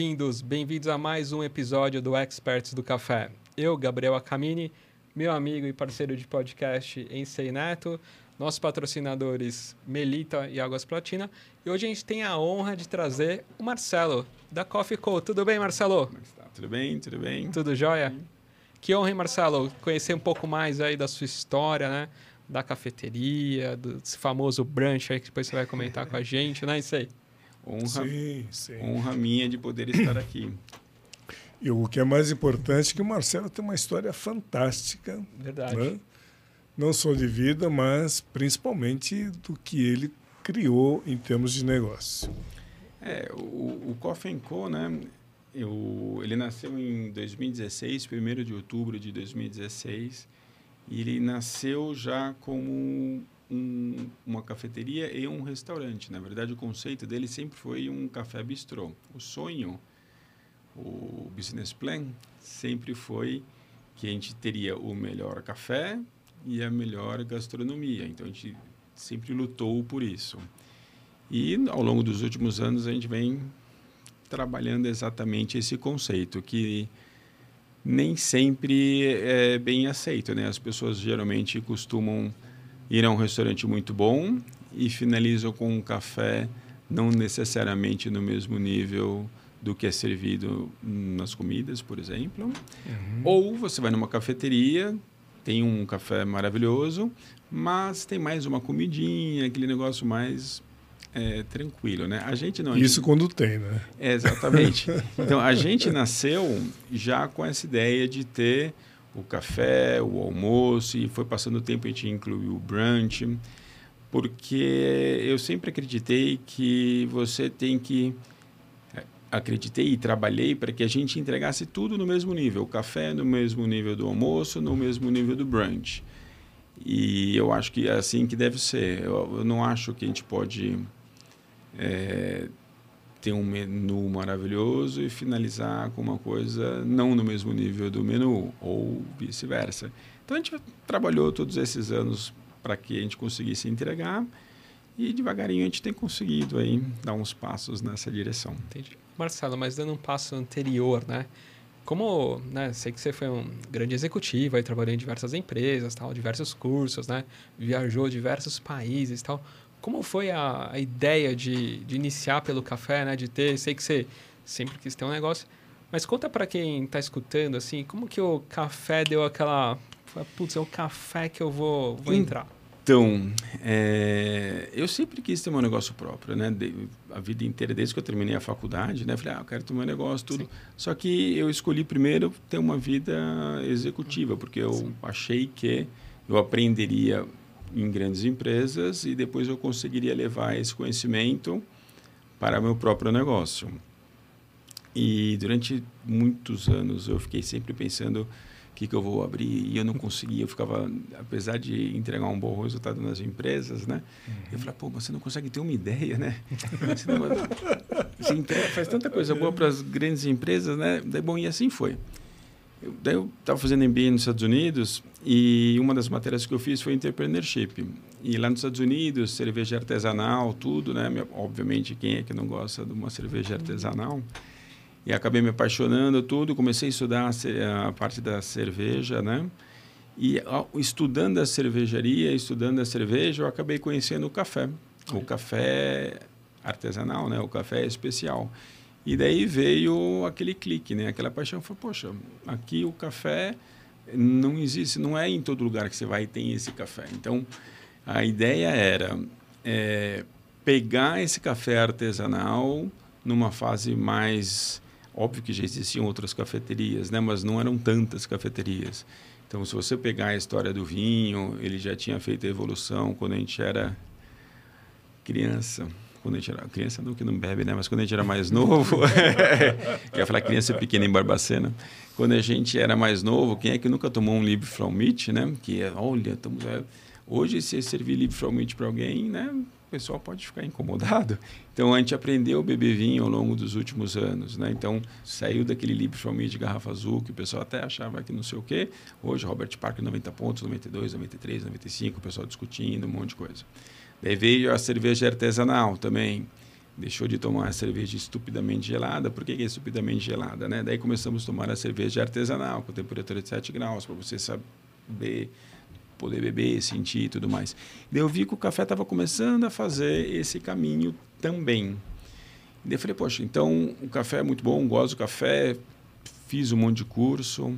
bem-vindos, bem-vindos a mais um episódio do Experts do Café. Eu, Gabriel Acamini, meu amigo e parceiro de podcast Ensei Neto, nossos patrocinadores Melita e Águas Platina. E hoje a gente tem a honra de trazer o Marcelo, da Coffee Co. Tudo bem, Marcelo? É? Tudo bem, tudo bem. Tudo jóia? Que honra, hein, Marcelo? Conhecer um pouco mais aí da sua história, né? Da cafeteria, desse famoso brunch aí que depois você vai comentar com a gente, né? Isso aí. Honra, Sim, sim. honra minha de poder estar aqui. E o que é mais importante é que o Marcelo tem uma história fantástica. Verdade. né? Não só de vida, mas principalmente do que ele criou em termos de negócio. É, o, o Coffee Co, né? Eu, ele nasceu em 2016, 1 de outubro de 2016. E ele nasceu já como um, uma cafeteria e um restaurante. Na verdade, o conceito dele sempre foi um café bistrô. O sonho, o business plan, sempre foi que a gente teria o melhor café e a melhor gastronomia. Então, a gente sempre lutou por isso. E ao longo dos últimos anos a gente vem trabalhando exatamente esse conceito que nem sempre é bem aceito, né? As pessoas geralmente costumam ir a um restaurante muito bom e finalizam com um café não necessariamente no mesmo nível do que é servido nas comidas, por exemplo. Ou você vai numa cafeteria, tem um café maravilhoso, mas tem mais uma comidinha, aquele negócio mais é, tranquilo, né? A gente não. a Isso gente- quando tem, né? é, exatamente. Então, a gente nasceu já com essa ideia de ter o café, o almoço, e foi passando o tempo a gente incluiu o brunch, porque eu sempre acreditei que você tem que. é, Acreditei e trabalhei para que a gente entregasse tudo no mesmo nível. O café no mesmo nível do almoço, no mesmo nível do brunch. E eu acho que é assim que deve ser. Eu, eu não acho que a gente pode é, ter um menu maravilhoso e finalizar com uma coisa não no mesmo nível do menu, ou vice-versa. Então a gente trabalhou todos esses anos para que a gente conseguisse entregar e devagarinho a gente tem conseguido aí dar uns passos nessa direção. Entendi. Marcelo, mas dando um passo anterior, né? Como, né, sei que você foi um grande executivo, aí trabalhou em diversas empresas, tal, diversos cursos, né? Viajou diversos países, tal. Como foi a, a ideia de, de iniciar pelo café, né? De ter, sei que você sempre quis ter um negócio, mas conta para quem está escutando, assim, como que o café deu aquela, putz, é o café que eu vou, vou Hum. entrar. Então, é, eu sempre quis ter meu negócio próprio, né? De- a vida inteira, desde que eu terminei a faculdade, né? Falei, ah, eu quero ter meu negócio, tudo. Sim. Só que eu escolhi primeiro ter uma vida executiva, porque eu achei que eu aprenderia em grandes empresas e depois eu conseguiria levar esse conhecimento para meu próprio negócio. E durante muitos anos eu fiquei sempre pensando o que, que eu vou abrir e eu não conseguia. Eu ficava, apesar de entregar um bom resultado nas empresas, né? Eu falei, pô, você não consegue ter uma ideia, né? Você, não, você entrega, faz tanta coisa boa para as grandes empresas, né? Daí, bom, e assim foi. Eu, daí eu estava fazendo MBA nos Estados Unidos e uma das matérias que eu fiz foi entrepreneurship. E lá nos Estados Unidos, cerveja artesanal, tudo, né? Obviamente, quem é que não gosta de uma cerveja artesanal? E acabei me apaixonando, tudo. Comecei a estudar a, parte da cerveja, né? E estudando a cervejaria, estudando a cerveja, eu acabei conhecendo o café. O café artesanal, né? O café especial. E daí veio aquele clique, né? Aquela paixão. Falei, poxa, aqui o café não existe, não é em todo lugar que você vai e tem esse café. Então, a ideia era é, pegar esse café artesanal numa fase mais... Óbvio que já existiam outras cafeterias, né? Mas não eram tantas cafeterias. Então, se você pegar a história do vinho, ele já tinha feito a evolução quando a gente era criança. Quando a gente era criança, não que não bebe, né? Mas quando a gente era mais novo, ia falar criança pequena em Barbacena. Quando a gente era mais novo, quem é que nunca tomou um Libre from Meat, né? Que é, olha, estamos é, hoje se servir Libre from Meat para alguém, né? O pessoal pode ficar incomodado. Então a gente aprendeu a beber vinho ao longo dos últimos anos, né? Então saiu daquele from Meat de garrafa azul que o pessoal até achava que não sei o quê. Hoje Robert Parker 90 pontos, 92, 93, 95, o pessoal discutindo um monte de coisa. Daí veio a cerveja artesanal também. deixou de tomar a cerveja estupidamente gelada. Por que, que é estupidamente gelada? Né? Daí começamos a tomar a cerveja artesanal, com temperatura de 7 graus, para você saber, poder beber, sentir e tudo mais. Daí eu vi que o café estava começando a fazer esse caminho também. Daí eu falei, poxa, então o café é muito bom, gosto do café, fiz um monte de curso,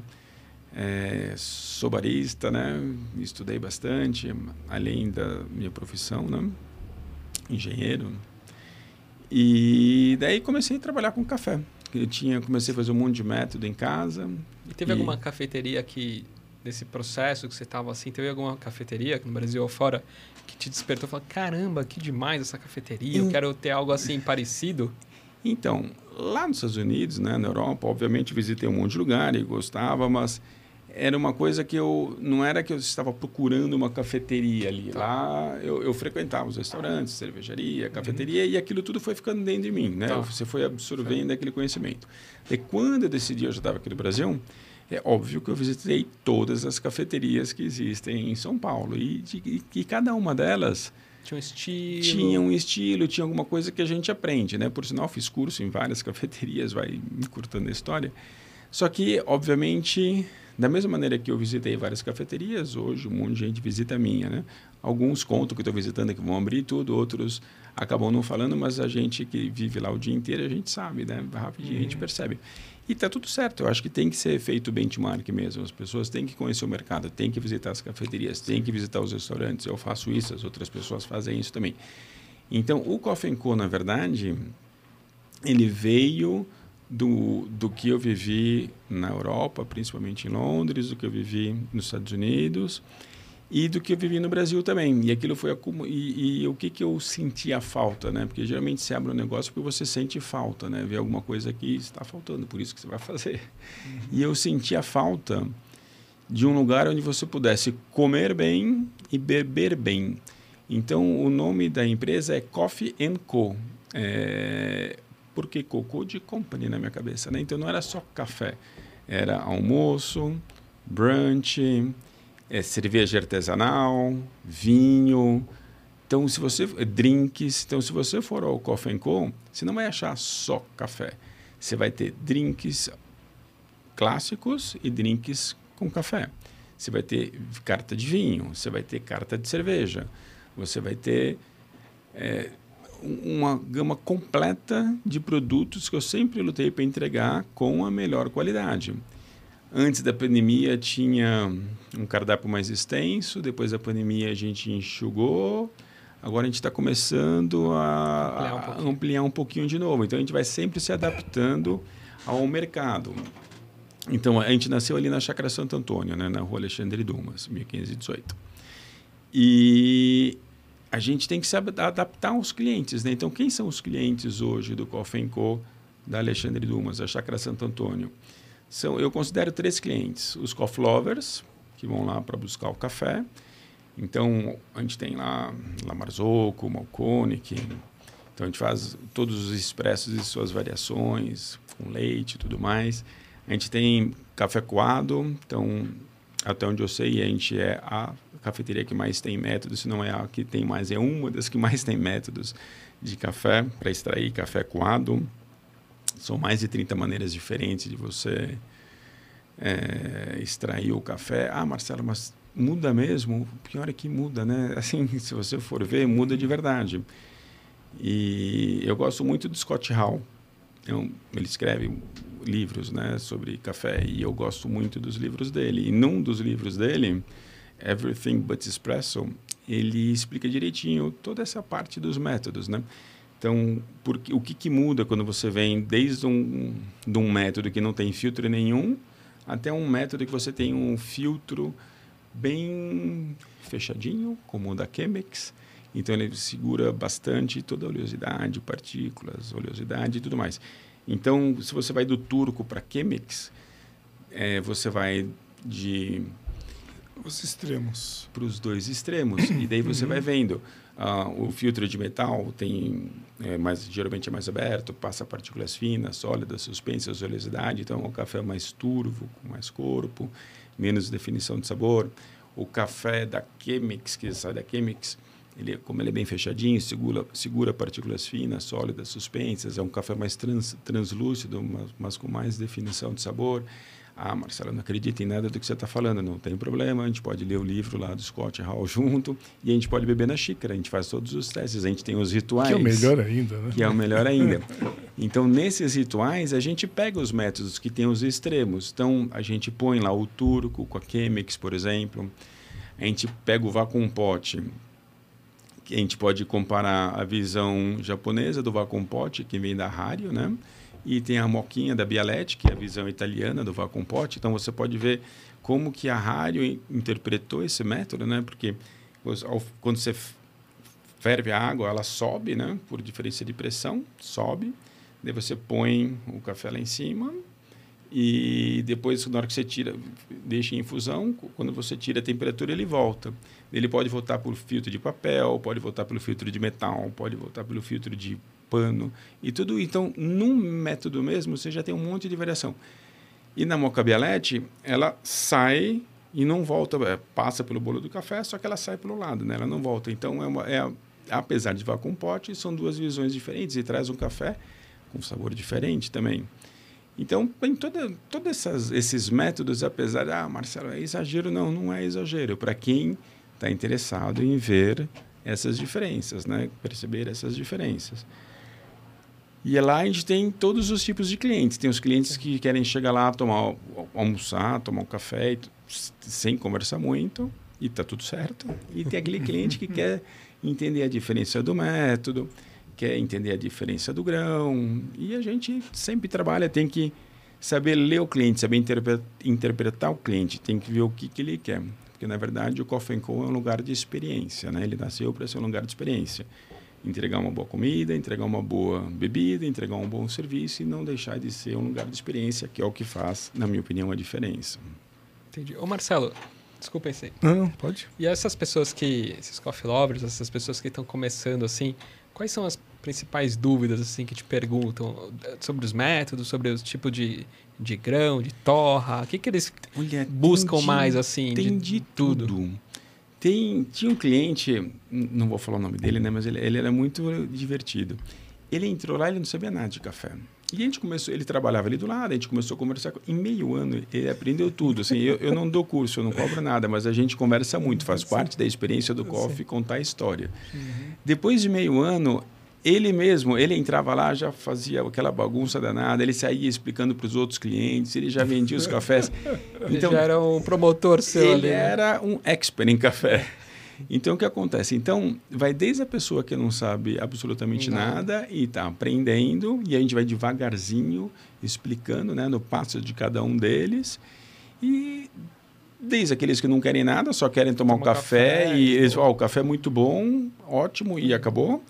é, sou barista, né? Estudei bastante, além da minha profissão, né? Engenheiro. E daí comecei a trabalhar com café. Eu tinha, comecei a fazer um monte de método em casa. E teve e... alguma cafeteria que, nesse processo que você estava assim, teve alguma cafeteria no Brasil ou fora que te despertou e falou: caramba, que demais essa cafeteria, eu quero ter algo assim parecido? Então, lá nos Estados Unidos, né, na Europa, obviamente visitei um monte de lugar e gostava, mas era uma coisa que eu não era que eu estava procurando uma cafeteria ali tá. lá eu, eu, frequentava os restaurantes cervejaria uhum. cafeteria uhum. e aquilo tudo foi ficando dentro de mim né tá. você foi absorvendo Sim. aquele conhecimento e quando eu decidi eu já estava aqui no Brasil é óbvio que eu visitei todas as cafeterias que existem em São Paulo e, de, e cada uma delas tinha um estilo tinha um estilo tinha alguma coisa que a gente aprende né por sinal fiz curso em várias cafeterias vai encurtando a história só que obviamente da mesma maneira que eu visitei várias cafeterias, hoje um monte de gente visita a minha, né? Alguns contam que estou visitando que vão abrir tudo, outros acabam não falando, mas a gente que vive lá o dia inteiro, a gente sabe, né? Rapidinho uhum. a gente uhum. percebe. E está tudo certo. Eu acho que tem que ser feito benchmark mesmo. As pessoas têm que conhecer o mercado, têm que visitar as cafeterias, têm que visitar os restaurantes. Eu faço isso, as outras pessoas fazem isso também. Então, o Coffee Co, na verdade, ele veio do, do que eu vivi na Europa, principalmente em Londres, do que eu vivi nos Estados Unidos e do que eu vivi no Brasil também. E aquilo foi e, e o que que eu sentia falta, né? Porque geralmente você abre um negócio porque você sente falta, né? Vê alguma coisa que está faltando, por isso que você vai fazer. Uhum. E eu sentia falta de um lugar onde você pudesse comer bem e beber bem. Então, o nome da empresa é Coffee Co. É, porque cocô de company na minha cabeça, né? Então não era só café, era almoço, brunch, é, cerveja artesanal, vinho. Então se você drinks, então se você for ao Coffee Co, você não vai achar só café. Você vai ter drinks clássicos e drinks com café. Você vai ter carta de vinho, você vai ter carta de cerveja, você vai ter é, uma gama completa de produtos que eu sempre lutei para entregar com a melhor qualidade. Antes da pandemia tinha um cardápio mais extenso, depois da pandemia a gente enxugou, agora a gente está começando a ampliar um, ampliar um pouquinho de novo. Então a gente vai sempre se adaptando ao mercado. Então a gente nasceu ali na Chácara Santo Antônio, né, na Rua Alexandre Dumas, 1518. E a gente tem que se adaptar aos clientes. Né? Então, quem são os clientes hoje do Coffee Co, da Alexandre Dumas, da Chácara Santo Antônio? São, eu considero três clientes. Os coffee lovers, que vão lá para buscar o café. Então, a gente tem lá La Marzocco, Malconic. Então, a gente faz todos os expressos e suas variações, com leite e tudo mais. A gente tem café coado. Então, até onde eu sei, a gente é a cafeteria que mais tem métodos, se não é a que tem mais, é uma das que mais tem métodos de café para extrair café coado. São mais de 30 maneiras diferentes de você é, extrair o café. Ah, Marcelo, mas muda mesmo? O pior é que muda, né? Assim, se você for ver, muda de verdade. E eu gosto muito do Scott Hall. Eu, ele escreve livros né, sobre café e eu gosto muito dos livros dele. E num dos livros dele, Everything But Espresso, ele explica direitinho toda essa parte dos métodos, né? Então, porque, o que, que muda quando você vem desde um, de um método que não tem filtro nenhum até um método que você tem um filtro bem fechadinho, como o da Chemex. Então, ele segura bastante toda a oleosidade, partículas, oleosidade e tudo mais. Então, se você vai do turco para Chemex, é, você vai de os extremos. Para os dois extremos. e daí você vai vendo. Uh, o filtro de metal tem é, mais, geralmente é mais aberto, passa partículas finas, sólidas, suspensas, oleosidade. Então, o café é mais turvo, com mais corpo, menos definição de sabor. O café da Chemex, que sai da Chemex, Ele, como ele é bem fechadinho, segura, segura partículas finas, sólidas, suspensas. É um café mais trans, translúcido, mas, mas com mais definição de sabor. Ah, Marcelo, não acredito em nada do que você está falando. Não tem problema, a gente pode ler o livro lá do Scott Hall junto e a gente pode beber na xícara. A gente faz todos os testes, a gente tem os rituais. Que é o melhor ainda, né? Que é o melhor ainda. Então, nesses rituais, a gente pega os métodos que têm os extremos. Então, a gente põe lá o turco com a Chemex, por exemplo. A gente pega o pot, a gente pode comparar a visão japonesa do vacuum pot, que vem da Hario, né? E tem a moquinha da Bialetti, que é a visão italiana do vacuum pot. Então você pode ver como que a Hario interpretou esse método, né? Porque quando você ferve a água, ela sobe, né? Por diferença de pressão, sobe. Daí você põe o café lá em cima e depois, na hora que você tira, deixa em infusão, quando você tira a temperatura, ele volta. Ele pode voltar por filtro de papel, pode voltar pelo filtro de metal, pode voltar pelo filtro de pano e tudo. Então, num método mesmo, você já tem um monte de variação. E na moca bialete, ela sai e não volta, é, passa pelo bolo do café, só que ela sai pelo lado, né? Ela não volta. Então, é, uma, é apesar de vacuum pote, são duas visões diferentes e traz um café com sabor diferente também. Então, em todos esses métodos, apesar de, ah, Marcelo, é exagero, não, não é exagero. Para quem está interessado em ver essas diferenças, né? perceber essas diferenças. E lá a gente tem todos os tipos de clientes. Tem os clientes que querem chegar lá, tomar, almoçar, tomar um café, sem conversar muito, e está tudo certo. E tem aquele cliente que quer entender a diferença do método, quer entender a diferença do grão. E a gente sempre trabalha, tem que saber ler o cliente, saber interpretar o cliente, tem que ver o que, que ele quer. Porque, na verdade, o Coffee Co é um lugar de experiência, né? Ele nasceu para ser um lugar de experiência. Entregar uma boa comida, entregar uma boa bebida, entregar um bom serviço e não deixar de ser um lugar de experiência, que é o que faz, na minha opinião, a diferença. Entendi. Ô, Marcelo, desculpa aí. Não, pode. E essas pessoas que, esses coffee lovers, essas pessoas que estão começando assim, Quais são as principais dúvidas assim que te perguntam sobre os métodos, sobre os tipos de, de grão, de torra? O que, que eles Olha, buscam de, mais assim? Tem de, de tudo. tudo. Tem, tinha um cliente, não vou falar o nome dele, né, mas ele, ele era muito divertido. Ele entrou lá, ele não sabia nada de café. E a gente começou, ele trabalhava ali do lado, a gente começou a conversar. Em meio ano, ele aprendeu tudo. Assim, eu, eu não dou curso, eu não cobro nada, mas a gente conversa muito, faz parte da experiência do coffee contar a história. Uhum. Depois de meio ano, ele mesmo, ele entrava lá, já fazia aquela bagunça danada, ele saía explicando para os outros clientes, ele já vendia os cafés. Então, ele já era um promotor seu ele ali. Ele né? era um expert em café. Então, o que acontece? Então, vai desde a pessoa que não sabe absolutamente não. nada e está aprendendo, e a gente vai devagarzinho explicando né, no passo de cada um deles. E desde aqueles que não querem nada, só querem tomar Toma um café, café, e eles, oh, o café é muito bom, ótimo, e acabou.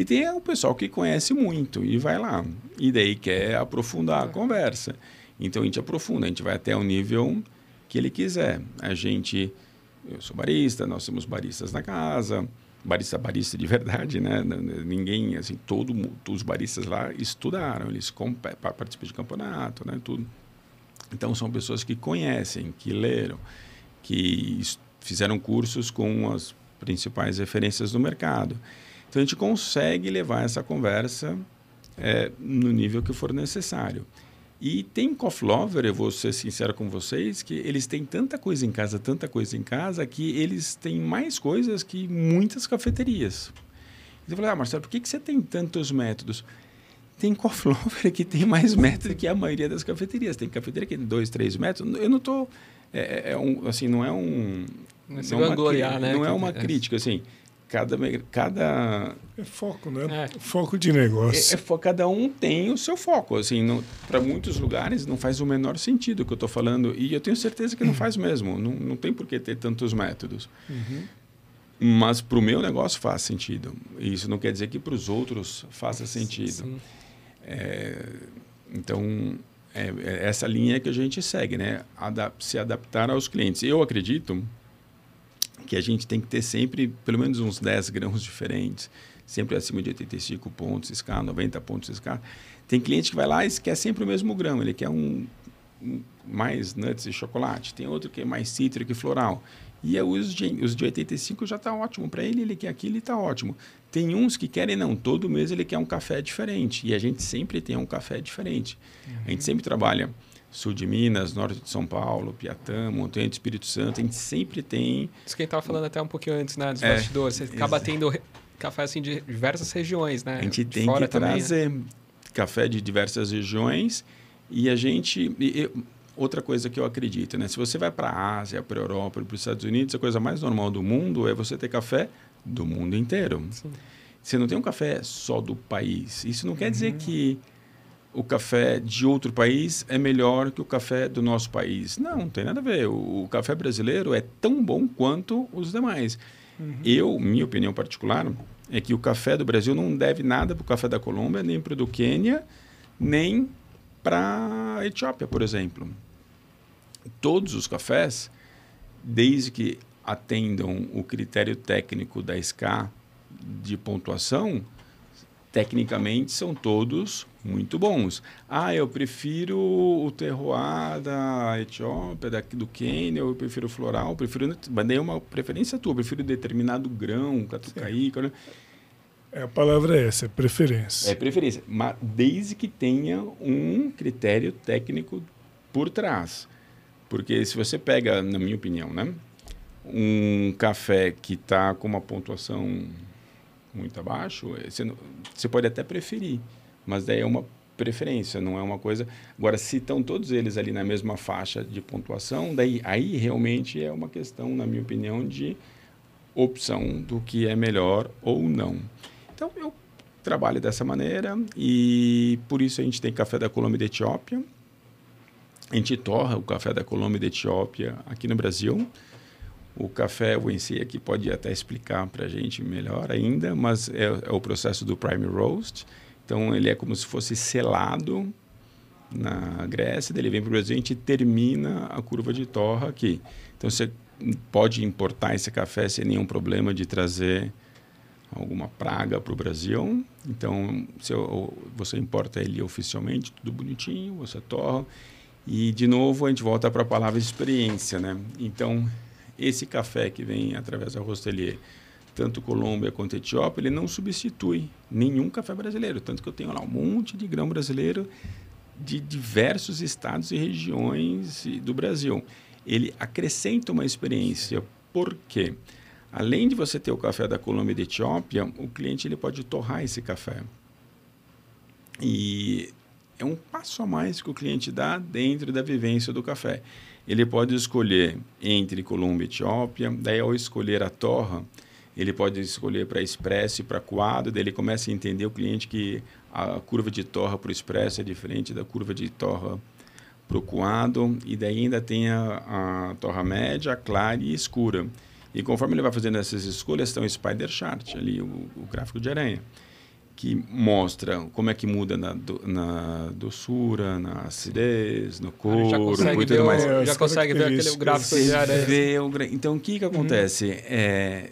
E tem o pessoal que conhece muito e vai lá. E daí quer aprofundar a conversa. Então, a gente aprofunda, a gente vai até o nível que ele quiser. A gente eu sou barista, nós somos baristas na casa, barista barista de verdade, né? Ninguém, assim, todo, todos os baristas lá estudaram, eles participam de campeonato, né? Tudo. Então são pessoas que conhecem, que leram, que fizeram cursos com as principais referências do mercado. Então a gente consegue levar essa conversa é, no nível que for necessário. E tem coffee lover, eu vou ser sincero com vocês, que eles têm tanta coisa em casa, tanta coisa em casa, que eles têm mais coisas que muitas cafeterias. Então eu falei, ah, Marcelo, por que, que você tem tantos métodos? Tem coffee lover que tem mais métodos que a maioria das cafeterias. Tem cafeteria que tem dois, três métodos. Eu não estou... É, é, um, assim, não é um... Não, é não, é uma, né? não é uma crítica, assim cada cada é foco né? É. foco de negócio. É, é, cada um tem o seu foco assim para muitos lugares não faz o menor sentido o que eu estou falando e eu tenho certeza que não faz mesmo não, não tem por que ter tantos métodos. Uhum. mas para o meu negócio faz sentido e isso não quer dizer que para os outros faça sentido. É, então é, é, essa linha que a gente segue né? Adap se adaptar aos clientes. Eu acredito que a gente tem que ter sempre pelo menos uns 10 grãos diferentes, sempre acima de 85 pontos SK, 90 pontos SK. Tem cliente que vai lá e quer sempre o mesmo grão, ele quer um, um mais nuts e chocolate, tem outro que é mais cítrico e floral. E os de, os de 85 já está ótimo para ele, ele quer aquilo e está ótimo. Tem uns que querem, não, todo mês ele quer um café diferente. E a gente sempre tem um café diferente. Uhum. A gente sempre trabalha sul de Minas, norte de São Paulo, Piatã, Montanha do Espírito Santo. A gente sempre tem. Isso que a gente estava falando até um pouquinho antes, né? Dos é, bastidores. Você acaba tendo café assim, de diversas regiões, né? A gente tem que trazer também, né? café de diversas regiões e a gente. E, outra coisa que eu acredito, né? Se você vai para a Ásia, para a Europa, para os Estados Unidos, a coisa mais normal do mundo é você ter café do mundo inteiro. Sim. Você não tem um café só do país. Isso não quer uhum. dizer que o café de outro país é melhor que o café do nosso país. Não, não tem nada a ver. O, o café brasileiro é tão bom quanto os demais. Uhum. Eu, minha opinião particular, é que o café do Brasil não deve nada para o café da Colômbia, nem para o do Quênia, nem para a Etiópia, por exemplo. Todos os cafés, desde que atendam o critério técnico da SCA de pontuação, tecnicamente são todos muito bons. Ah, eu prefiro o terroir da Etiópia, da, do Quênia, eu prefiro o floral, eu prefiro. Mas daí é uma preferência tua, eu prefiro determinado grão, catucaí. É, a palavra é essa, é preferência. É preferência, mas desde que tenha um critério técnico por trás. Porque se você pega, na minha opinião, né, um café que está com uma pontuação muito abaixo, você, não, você pode até preferir, mas daí é uma preferência, não é uma coisa. Agora, se estão todos eles ali na mesma faixa de pontuação, daí aí realmente é uma questão, na minha opinião, de opção do que é melhor ou não. Então, eu trabalho dessa maneira e por isso a gente tem café da Colômbia e da Etiópia. A gente torra o café da Colômbia e da Etiópia aqui no Brasil. O café, o si aqui pode até explicar para a gente melhor ainda, mas é, é, o processo do prime roast. Então, ele é como se fosse selado na Grécia, ele vem para o Brasil e a gente termina a curva de torra aqui. Então, você pode importar esse café sem nenhum problema de trazer alguma praga para o Brasil. Então, se você importa ele oficialmente, tudo bonitinho, você torra. E, de novo, a gente volta para a palavra experiência, né? Então, esse café que vem através da Rostelier, tanto Colômbia quanto Etiópia, ele não substitui nenhum café brasileiro. Tanto que eu tenho lá um monte de grão brasileiro de diversos estados e regiões do Brasil. Ele acrescenta uma experiência. Por quê? Além de você ter o café da Colômbia e da Etiópia, o cliente ele pode torrar esse café. E é um passo a mais que o cliente dá dentro da vivência do café. Ele pode escolher entre Colômbia e Etiópia, daí ao escolher a torra, ele pode escolher para expresso e para coado, daí ele começa a entender o cliente que a curva de torra para o expresso é diferente da curva de torra para o coado, e daí ainda tem a, a torra média, clara e escura. E conforme ele vai fazendo essas escolhas, tem o Spider Chart ali, o, o gráfico de aranha que mostra como é que muda na, do, na doçura, na acidez, no corpo e tudo mais. já consegue ver aquele gráfico de areia. O, então, o que, que acontece? Uhum. É,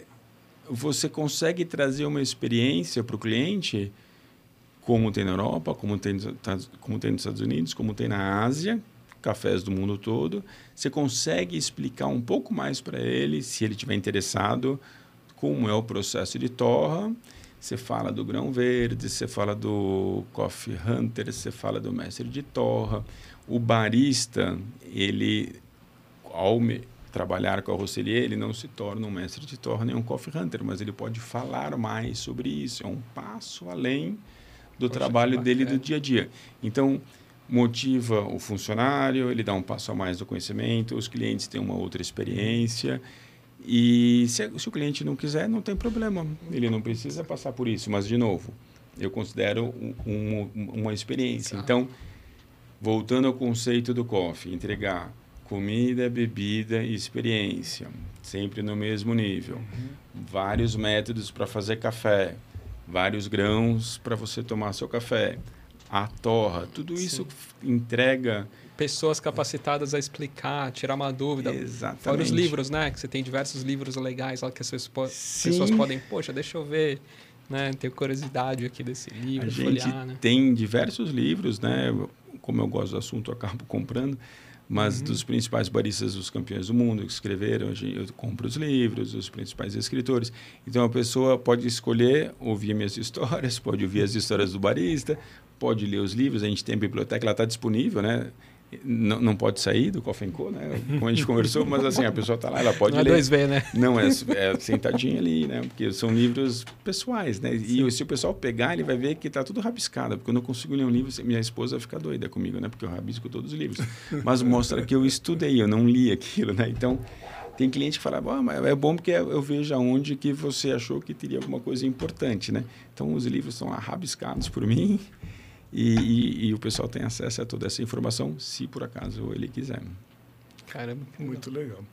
você consegue trazer uma experiência para o cliente, como tem na Europa, como tem, como tem nos Estados Unidos, como tem na Ásia, cafés do mundo todo. Você consegue explicar um pouco mais para ele, se ele estiver interessado, como é o processo de torra você fala do grão verde, você fala do coffee hunter, você fala do mestre de torra. O barista, ele, ao trabalhar com a Rosselier, ele não se torna um mestre de torra nem um coffee hunter, mas ele pode falar mais sobre isso. É um passo além do Poxa, trabalho dele do dia a dia. Então, motiva o funcionário, ele dá um passo a mais do conhecimento, os clientes têm uma outra experiência. E se, se, o cliente não quiser, não tem problema. Ele não precisa passar por isso. Mas, de novo, eu considero um, um, uma experiência. Tá. Então, voltando ao conceito do coffee, entregar comida, bebida e experiência, sempre no mesmo nível. Uhum. Vários métodos para fazer café, vários grãos para você tomar seu café, a torra, tudo isso Sim. entrega pessoas capacitadas a explicar, tirar uma dúvida. Exatamente. Fora os livros, né? Que você tem diversos livros legais lá que as pessoas, pessoas podem, poxa, deixa eu ver, né? Tenho curiosidade aqui desse livro, a gente folhear, né? tem diversos livros, né? Como eu gosto do assunto, eu acabo comprando. mas uhum. dos principais baristas dos campeões do mundo que escreveram, eu compro os livros dos principais escritores. Então a pessoa pode escolher ouvir minhas histórias, pode ouvir as histórias do barista, pode ler os livros. A gente tem a biblioteca, ela está disponível, né? Não, não pode sair do Coffee Co, né? Como a gente conversou, mas assim, a pessoa está lá, ela pode não é ler. É 2B, né? Não, é, é sentadinha ali, né? Porque são livros pessoais, né? E Sim. se o pessoal pegar, ele vai ver que está tudo rabiscado, porque eu não consigo ler um livro, minha esposa fica doida comigo, né? Porque eu rabisco todos os livros. Mas mostra que eu estudei, eu não li aquilo, né? Então, tem cliente que fala, ah, mas é bom porque eu vejo aonde que você achou que teria alguma coisa importante, né? Então, os livros são rabiscados por mim, e, e, e, o pessoal tem acesso a toda essa informação, se por acaso ele quiser. Caramba, muito legal.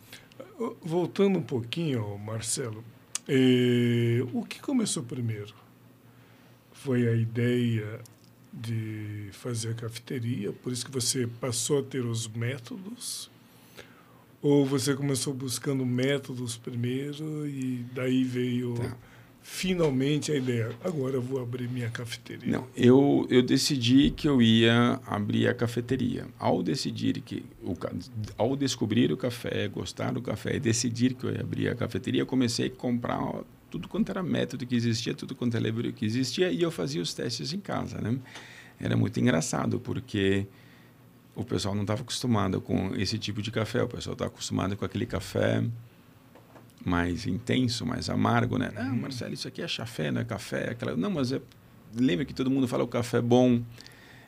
Voltando um pouquinho, Marcelo, eh, o que começou primeiro? Foi a ideia de fazer a cafeteria, por isso que você passou a ter os métodos? Ou você começou buscando métodos primeiro e daí veio tá finalmente a ideia, agora eu vou abrir minha cafeteria? Não, eu, eu decidi que eu ia abrir a cafeteria. Ao decidir que, o, ao descobrir o café, gostar do café e decidir que eu ia abrir a cafeteria, eu comecei a comprar tudo quanto era método que existia, tudo quanto era livro que existia e eu fazia os testes em casa, né? Era muito engraçado porque o pessoal não estava acostumado com esse tipo de café, o pessoal estava acostumado com aquele café mais intenso, mais amargo, né? Não, Marcelo, isso aqui é chafé, não é café. Aquela... Não, mas é... lembra que todo mundo fala o café bom,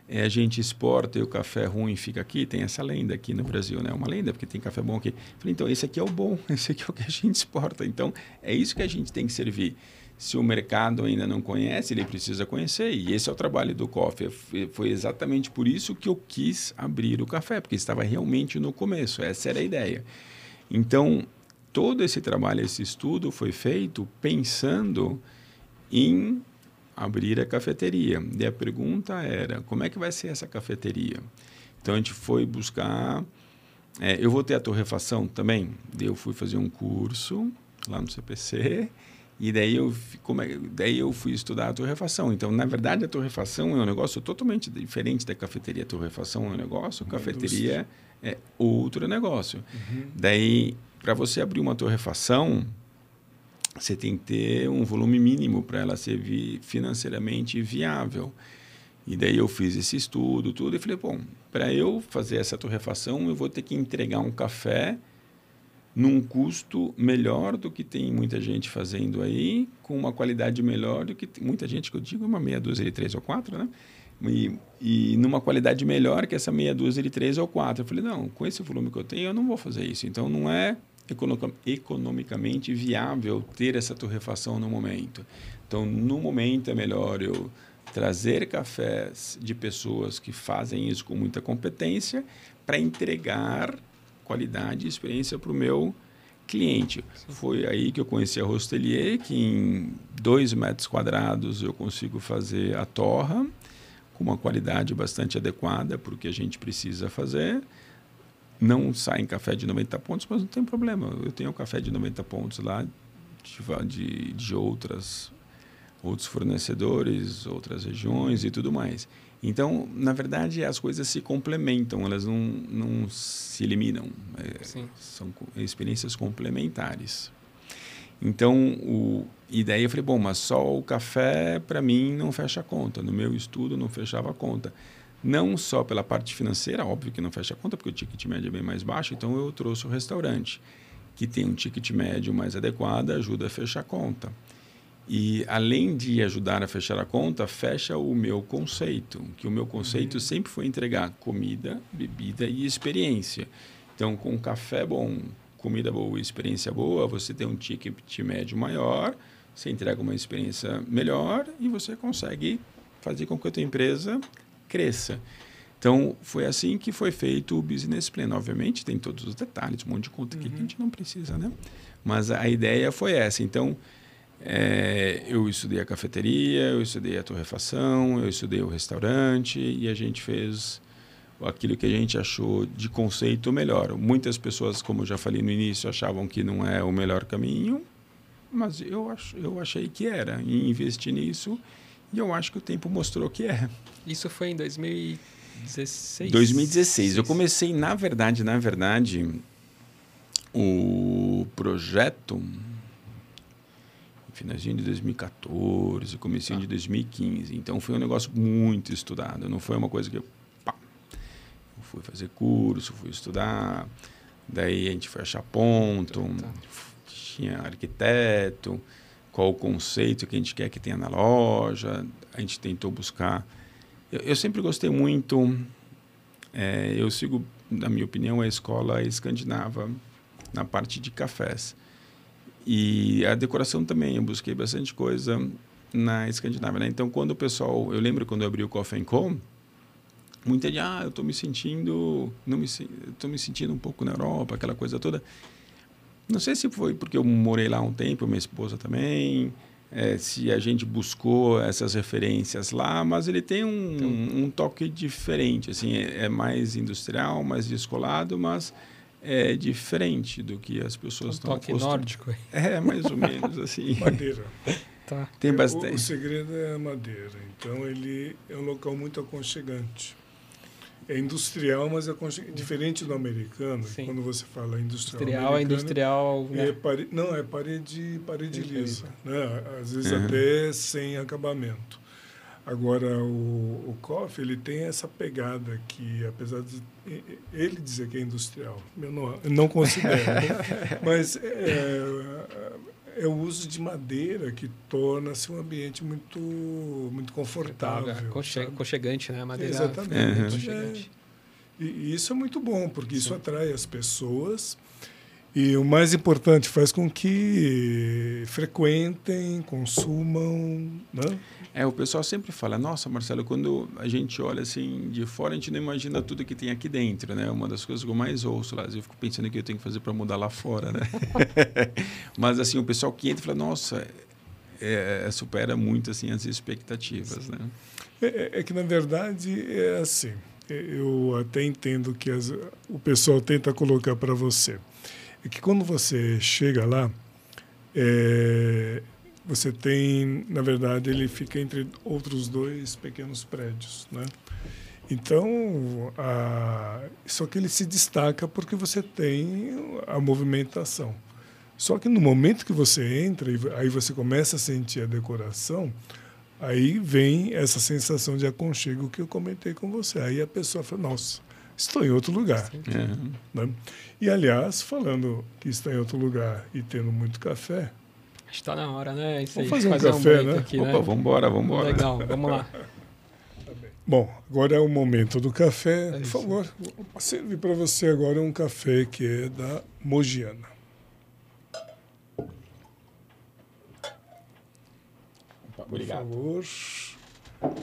é, a gente exporta e o café ruim fica aqui. Tem essa lenda aqui no Brasil, né? Uma lenda, porque tem café bom aqui. Falei, então, esse aqui é o bom, esse aqui é o que a gente exporta. Então, é isso que a gente tem que servir. Se o mercado ainda não conhece, ele precisa conhecer. E esse é o trabalho do Coffee. Foi exatamente por isso que eu quis abrir o café, porque estava realmente no começo. Essa era a ideia. Então, todo esse trabalho, esse estudo foi feito pensando em abrir a cafeteria. E a pergunta era, como é que vai ser essa cafeteria? Então a gente foi buscar. É, eu vou ter a torrefação também. Eu fui fazer um curso lá no CPC e daí eu, como é, daí eu fui estudar a torrefação. Então, na verdade, a torrefação é um negócio totalmente diferente da cafeteria. A torrefação é um negócio, a cafeteria é outro negócio. Uhum. Daí para você abrir uma torrefação, você tem que ter um volume mínimo para ela ser vi financeiramente viável. E daí eu fiz esse estudo, tudo, e falei, bom, para eu fazer essa torrefação, eu vou ter que entregar um café num custo melhor do que tem muita gente fazendo aí, com uma qualidade melhor do que tem, muita gente, que eu digo, uma meia dúzia de três ou quatro, né? E, e numa qualidade melhor que essa meia dúzia de três ou quatro. Eu falei, não, com esse volume que eu tenho, eu não vou fazer isso. Então, não é economicamente viável ter essa torrefação no momento. Então, no momento é melhor eu trazer cafés de pessoas que fazem isso com muita competência para entregar qualidade e experiência para o meu cliente. Foi aí que eu conheci a Rostelier, que em dois metros quadrados eu consigo fazer a torra com uma qualidade bastante adequada para o que a gente precisa fazer não sai em café de 90 pontos, mas não tem problema. Eu tenho café de 90 pontos lá de, de, de outras, outros fornecedores, outras regiões e tudo mais. Então, na verdade, as coisas se complementam, elas não, não se eliminam. É, são experiências complementares. Então, o, e daí eu falei, bom, mas só o café, para mim, não fecha a conta. No meu estudo, não fechava a conta não só pela parte financeira, óbvio que não fecha a conta, porque o ticket médio é bem mais baixo, então eu trouxe o restaurante, que tem um ticket médio mais adequado, ajuda a fechar a conta. E além de ajudar a fechar a conta, fecha o meu conceito, que o meu conceito uhum. sempre foi entregar comida, bebida e experiência. Então, com café bom, comida boa experiência boa, você tem um ticket médio maior, você entrega uma experiência melhor e você consegue fazer com que a tua empresa cresça. Então, foi assim que foi feito o business plan. Obviamente, tem todos os detalhes, um monte de conta uhum. que a gente não precisa, né? Mas a ideia foi essa. Então, é, eu estudei a cafeteria, eu estudei a torrefação, eu estudei o restaurante e a gente fez aquilo que a gente achou de conceito melhor. Muitas pessoas, como eu já falei no início, achavam que não é o melhor caminho, mas eu, ach, eu achei que era. E investi nisso e eu acho que o tempo mostrou que é. Isso foi em 2013? 2016. 2016. Eu comecei, na verdade, na verdade, o projeto finalzinho de 2014, comecinho ah. de 2015. Então foi um negócio muito estudado. Não foi uma coisa que eu fui fazer curso, fui estudar. Daí a gente foi achar ponto, tá. tinha arquiteto, qual o conceito que a gente quer que tenha na loja. A gente tentou buscar. Eu, eu sempre gostei muito. É, eu sigo, na minha opinião, a escola escandinava na parte de cafés. E a decoração também, eu busquei bastante coisa na Escandinávia. Né? Então, quando o pessoal. Eu lembro quando eu abri o Coffee Co., muita gente, ah, eu estou me sentindo. não me Estou me sentindo um pouco na Europa, aquela coisa toda. Não sei se foi porque eu morei lá um tempo, minha esposa também. É, se a gente buscou essas referências lá, mas ele tem um, então, um toque diferente, assim, é, é mais industrial, mais descolado, mas é diferente do que as pessoas um estão toque nórdico. É, mais ou menos assim. Madeira. Tá. Tem bastante. O, o, segredo é a madeira. Então ele é um local muito aconchegante. É industrial, mas é diferente do americano. Sim. Quando você fala industrial, industrial é industrial. Né? É pare... Não, é parede, parede lisa. Né? Às vezes uhum. até sem acabamento. Agora, o, o Koff, ele tem essa pegada que, apesar de ele dizer que é industrial, eu não, eu não considero, mas é, é, o uso de madeira que torna-se um ambiente muito, muito confortável. Aconchegante, né? Madeira Exatamente. É, e, e, isso é muito bom, porque Sim. isso atrai as pessoas e o mais importante, faz com que frequentem, consumam, né? É, o pessoal sempre fala, nossa, Marcelo, quando a gente olha assim de fora, a gente não imagina tudo que tem aqui dentro, né? Uma das coisas que eu mais ouço lá, eu fico pensando que eu tenho que fazer para mudar lá fora, né? Mas assim, o pessoal que entra fala, nossa, é, é, supera muito assim as expectativas, Sim. né? É, é, é, que na verdade é assim, eu até entendo que as, o pessoal tenta colocar para você, é que quando você chega lá, é, você tem, na verdade, ele fica entre outros dois pequenos prédios, né? Então, a, só que ele se destaca porque você tem a movimentação. Só que no momento que você entra, aí você começa a sentir a decoração, aí vem essa sensação de aconchego que eu comentei com você. Aí a pessoa fala, nossa, estou em outro lugar. É. Né? E, aliás, falando que está em outro lugar e tendo muito café, Está na hora, né? Isso vamos fazer um fazer café, um né? Aqui, Opa, né? vamos embora, vamos embora. Legal, vamos lá. Bom, agora é o momento do café. É Por favor, serve para você agora um café que é da Mogiana. Obrigado. Por favor.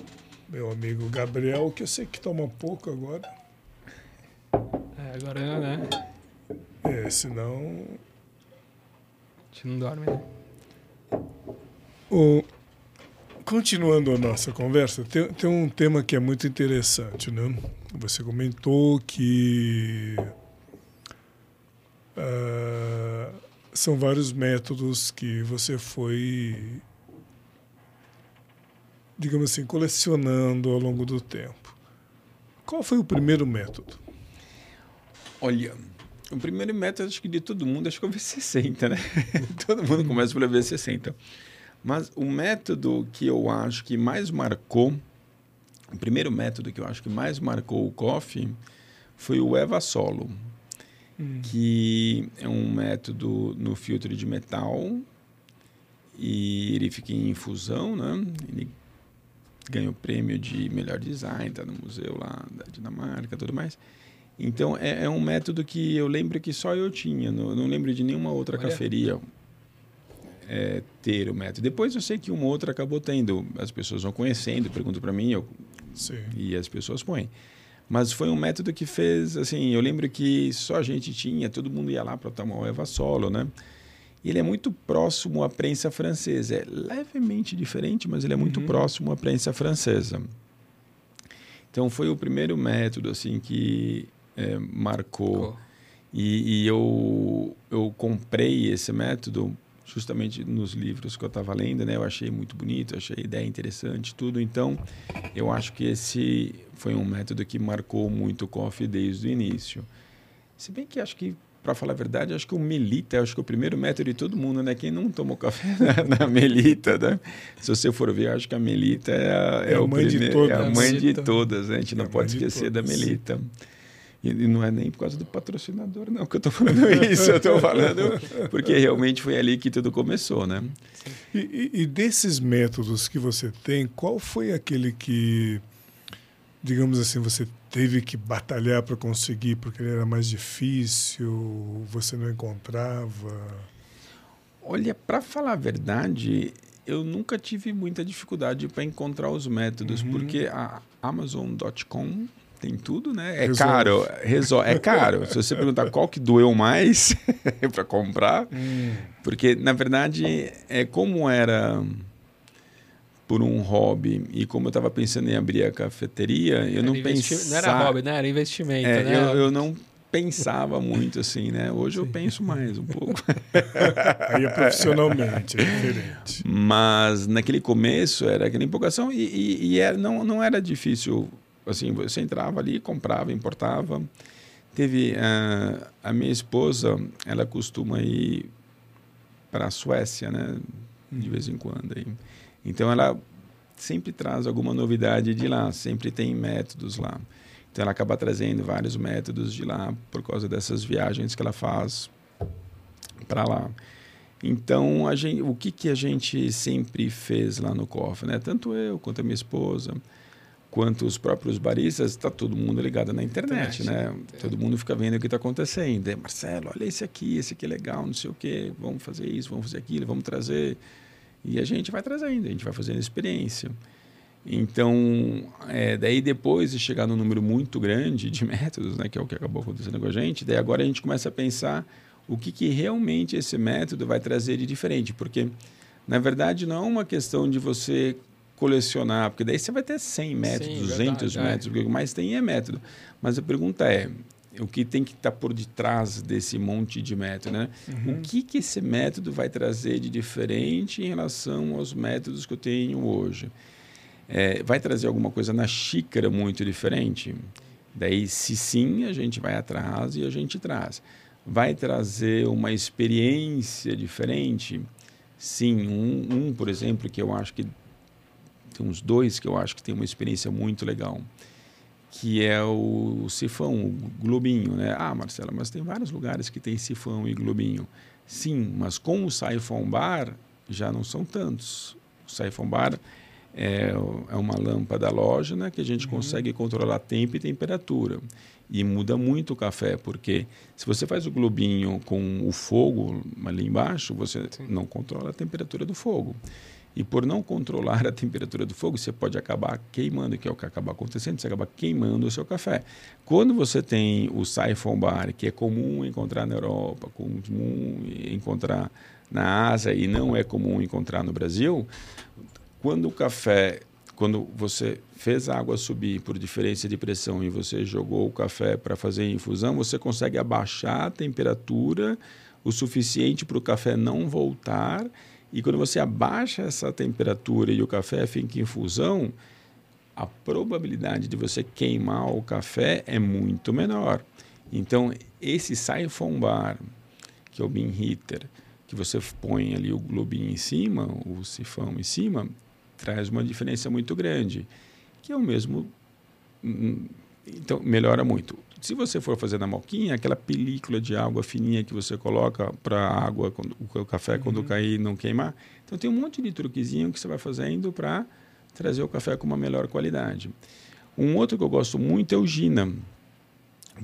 Meu amigo Gabriel, que eu sei que toma pouco agora. É, agora é, né? É, senão. A gente não dorme, né? O, continuando a nossa conversa, tem, tem um tema que é muito interessante. Né? Você comentou que uh, são vários métodos que você foi, digamos assim, colecionando ao longo do tempo. Qual foi o primeiro método? Olha, o primeiro método, acho que de todo mundo, acho que é o V60, né? todo mundo começa pelo V60. Mas o método que eu acho que mais marcou, o primeiro método que eu acho que mais marcou o coffee foi o Eva Solo, hum. que é um método no filtro de metal e ele fica em infusão, né? Ele ganhou o prêmio de melhor design, tá no museu lá da Dinamarca, tudo mais. Então é, é um método que eu lembro que só eu tinha, não, não lembro de nenhuma outra Olha. cafeteria é, ter o método. Depois eu sei que uma outra acabou tendo, as pessoas vão conhecendo, perguntam para mim eu, e as pessoas põem. Mas foi um método que fez, assim, eu lembro que só a gente tinha, todo mundo ia lá para tomar o Eva Solo, né? Ele é muito próximo à prensa francesa. É levemente diferente, mas ele é muito uhum. próximo à prensa francesa. Então foi o primeiro método assim que é, marcou. E, e, eu, eu comprei esse método justamente nos livros que eu estava lendo, né? Eu achei muito bonito, achei a ideia interessante, tudo. Então, eu acho que esse foi um método que marcou muito o coffee desde o início. Se bem que acho que para falar a verdade, acho que o Melita, acho que o primeiro método de todo mundo, né? Quem não tomou café na, na Melita, né? Se você for ver, acho que a Melita é a, é, é a mãe primeiro, de todas. É a mãe de todas, né? A gente é não pode esquecer da Melita. E não é nem por causa do patrocinador, não, que eu estou falando isso. Eu estou falando porque realmente foi ali que tudo começou, né? E, e, desses métodos que você tem, qual foi aquele que, digamos assim, você teve que batalhar para conseguir porque ele era mais difícil, você não encontrava? Olha, para falar a verdade, eu nunca tive muita dificuldade para encontrar os métodos, uhum. porque a Amazon.com tem tudo, né? É Resolve. caro, resolve, é caro. Se você perguntar qual que doeu mais para comprar, hum. porque na verdade é como era por um hobby e como eu estava pensando em abrir a cafeteria, eu era não pensava... Não era hobby, né? Era investimento, é, né? Eu, eu, não pensava muito assim, né? Hoje Sim. eu penso mais um pouco. Aí é profissionalmente, é diferente. Mas naquele começo era aquela empolgação e, e, e era, não, não era difícil. Assim, você entrava ali, comprava, importava. Teve uh, a minha esposa, ela costuma ir para a Suécia, né? De vez em quando. Aí. Então ela sempre traz alguma novidade de lá, sempre tem métodos lá. Então ela acaba trazendo vários métodos de lá por causa dessas viagens que ela faz para lá. Então a gente, o que que a gente sempre fez lá no cofre, né? Tanto eu quanto a minha esposa, quanto os próprios baristas, está todo mundo ligado na internet, internet né? É. Todo mundo fica vendo o que está acontecendo. Marcelo, olha esse aqui, esse aqui é legal, não sei o quê, vamos fazer isso, vamos fazer aquilo, vamos trazer e a gente vai trazendo, a gente vai fazendo experiência. Então, é, daí depois de chegar num número muito grande de métodos, né, que é o que acabou acontecendo com a gente, daí agora a gente começa a pensar o que, que realmente esse método vai trazer de diferente. Porque, na verdade, não é uma questão de você colecionar, porque daí você vai ter 100 métodos, Sim, 200 verdade, métodos, é. porque o que mais tem é método. Mas a pergunta é, o que tem que estar tá por detrás desse monte de método, né? Uhum. O que, que esse método vai trazer de diferente em relação aos métodos que eu tenho hoje? É, vai trazer alguma coisa na xícara muito diferente? Daí, se sim, a gente vai atrás e a gente traz. Vai trazer uma experiência diferente? Sim, um, um por exemplo, que eu acho que tem uns dois que eu acho que tem uma experiência muito legal que é o sifão, o globinho, né? Ah, Marcela, mas tem vários lugares que tem sifão e globinho. Sim, mas com o Siphon Bar já não são tantos. O Siphon Bar é, é uma lâmpada halógena que a gente uhum. consegue controlar tempo e temperatura. E muda muito o café, porque se você faz o globinho com o fogo ali embaixo, você Sim. não controla a temperatura do fogo. E por não controlar a temperatura do fogo, você pode acabar queimando, que é o que acaba acontecendo, você acaba queimando o seu café. Quando você tem o siphon bar, que é comum encontrar na Europa, comum encontrar na Ásia e não é comum encontrar no Brasil, quando o café, quando você fez a água subir por diferença de pressão e você jogou o café para fazer infusão, você consegue abaixar a temperatura o suficiente para o café não voltar e quando você abaixa essa temperatura e o café fica em infusão, a probabilidade de você queimar o café é muito menor. Então, esse siphon bar, que é o bean heater, que você põe ali o globinho em cima, o sifão em cima, traz uma diferença muito grande, que é o mesmo hum, então melhora muito. Se você for fazer na moquinha, aquela película de água fininha que você coloca para a água, quando, o café, quando uhum. cair, não queimar. Então, tem um monte de truquezinho que você vai fazendo para trazer o café com uma melhor qualidade. Um outro que eu gosto muito é o Gina.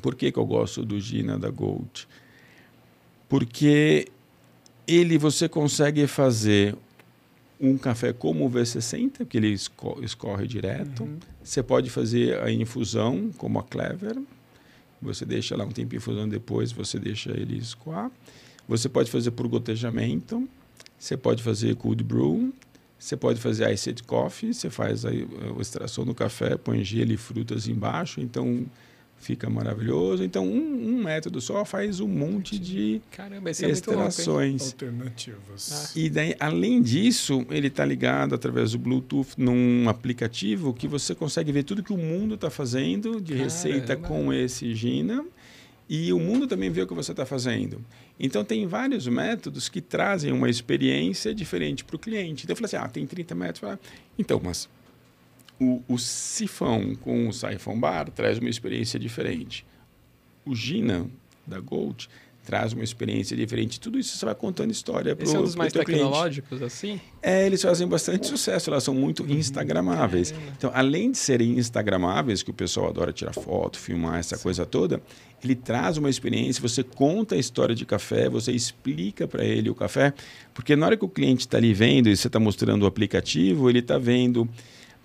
Por que, que eu gosto do Gina da Gold? Porque ele você consegue fazer um café como o V60, que ele escorre direto. Uhum. Você pode fazer a infusão, como a Clever, você deixa lá um tempo infusão depois, você deixa ele escoar. Você pode fazer por gotejamento, você pode fazer cold brew, você pode fazer iced coffee, você faz a, a extração do café, põe gelo e frutas embaixo, então fica maravilhoso. Então, um, um método só faz um monte de Caramba, esse é extrações. Alternativas. Ah. E daí, além disso, ele está ligado através do Bluetooth num aplicativo que você consegue ver tudo que o mundo está fazendo de receita com esse Gina. E o mundo também vê o que você está fazendo. Então, tem vários métodos que trazem uma experiência diferente para o cliente. Então, eu falei assim, ah, tem 30 metros. Então, mas o, o sifão com o Siphon Bar traz uma experiência diferente. O Gina, da Gold, traz uma experiência diferente. Tudo isso você vai contando história para o Esse é um dos mais tecnológicos, cliente. assim? É, eles fazem bastante sucesso, elas são muito uhum. instagramáveis. Então, além de serem instagramáveis, que o pessoal adora tirar foto, filmar, essa Sim. coisa toda, ele traz uma experiência, você conta a história de café, você explica para ele o café, porque na hora que o cliente está ali vendo e você está mostrando o aplicativo, ele está vendo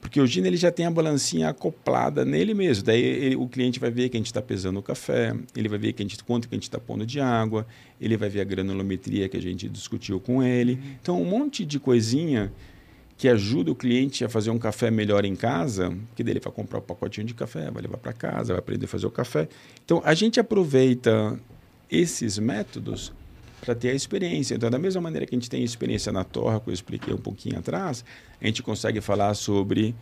porque o Gino ele já tem a balancinha acoplada nele mesmo. Daí ele, o cliente vai ver que a gente está pesando o café, ele vai ver que a gente, quanto que a gente está pondo de água, ele vai ver a granulometria que a gente discutiu com ele. Uhum. Então, um monte de coisinha que ajuda o cliente a fazer um café melhor em casa, que dele vai comprar um pacotinho de café, vai levar para casa, vai aprender a fazer o café. Então, a gente aproveita esses métodos para ter a experiência. Então, da mesma maneira que a gente tem experiência na torra, que eu expliquei um pouquinho atrás, a gente consegue falar sobre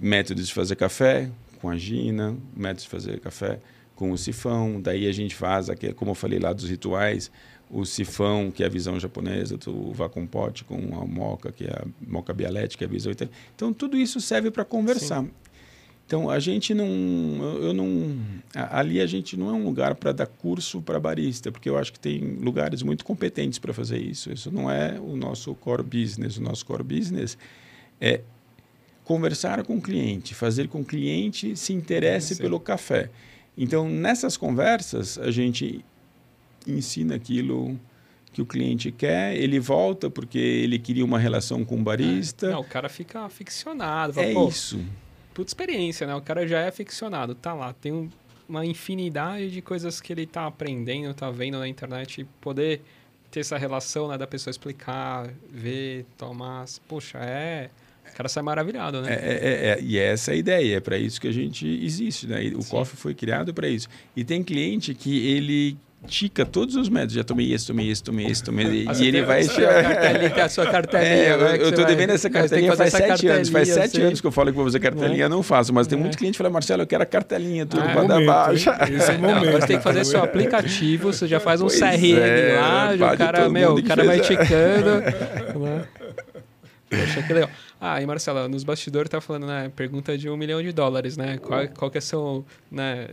métodos de fazer café com a Gina, métodos de fazer café com o sifão. Daí a gente faz, como eu falei lá dos rituais, o sifão, que é a visão japonesa, do vacuum com a moca, que é a moca bialética, que é a visão italiana. Então, tudo isso serve para conversar. Sim. Então a gente não, eu não, ali a gente não é um lugar para dar curso para barista, porque eu acho que tem lugares muito competentes para fazer isso. Isso não é o nosso core business. O nosso core business é conversar com o cliente, fazer com que o cliente se interesse Sim. pelo café. Então nessas conversas a gente ensina aquilo que o cliente quer, ele volta porque ele queria uma relação com o barista. É. Não, o cara fica aficionado. Fala, é isso puta experiência, né? O cara já é aficionado, tá lá, tem um, uma infinidade de coisas que ele tá aprendendo, tá vendo na internet, e poder ter essa relação, né, da pessoa explicar, ver, tomar, poxa, é... O cara sai maravilhado, né? É, é, é, é, e essa é a ideia, é para isso que a gente existe, né? O Sim. coffee foi criado para isso. E tem cliente que ele tica todos os métodos. Já tomei esse, tomei esse, tomei esse, tomei esse. E ele vai... A, a sua cartelinha. É, eu, eu tô devendo essa cartelinha faz sete anos. Faz sete anos que eu falo que vou fazer cartelinha, é? não faço. Mas tem é. muito cliente que fala, Marcelo, eu quero a cartelinha, tudo ah, para dar baixa. Esse é momento. Você tem que fazer seu aplicativo, você já faz um pois CRM é, lá, o cara, meu, o cara vai ticando. Né? Poxa, que legal. Ah, e Marcelo, nos bastidores tá falando, né? Pergunta de um milhão de dólares, né? Qual, qual que é seu, né?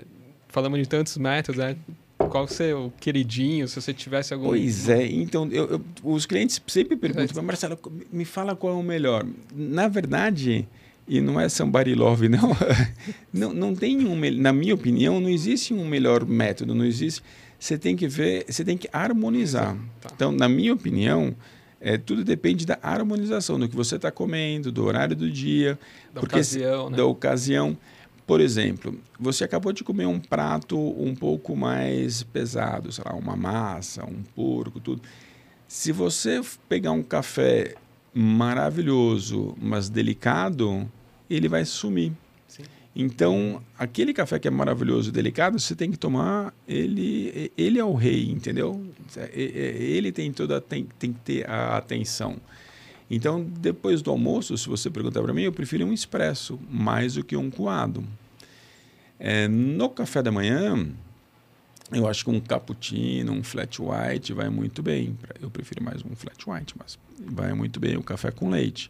Falamos de tantos métodos, né? Qual é o queridinho, se você tivesse algum... Pois é, então, eu, eu, os clientes sempre perguntam, Marcelo, me fala qual é o melhor. Na verdade, e não é somebody love, não, não, não tem um, na minha opinião, não existe um melhor método, não existe, você tem que ver, você tem que harmonizar. Tá. Então, na minha opinião, é, tudo depende da harmonização, do que você está comendo, do horário do dia, da porque, ocasião, né? da ocasião. Por exemplo, você acabou de comer um prato um pouco mais pesado, sei lá, uma massa, um porco, tudo. Se você pegar um café maravilhoso, mas delicado, ele vai sumir. Sim. Então, aquele café que é maravilhoso e delicado, você tem que tomar ele, ele é o rei, entendeu? Ele tem toda tem, tem que ter a atenção. Então, depois do almoço, se você perguntar para mim, eu prefiro um expresso mais do que um coado. É, no café da manhã, eu acho que um cappuccino, um flat white vai muito bem. Eu prefiro mais um flat white, mas vai muito bem o café com leite.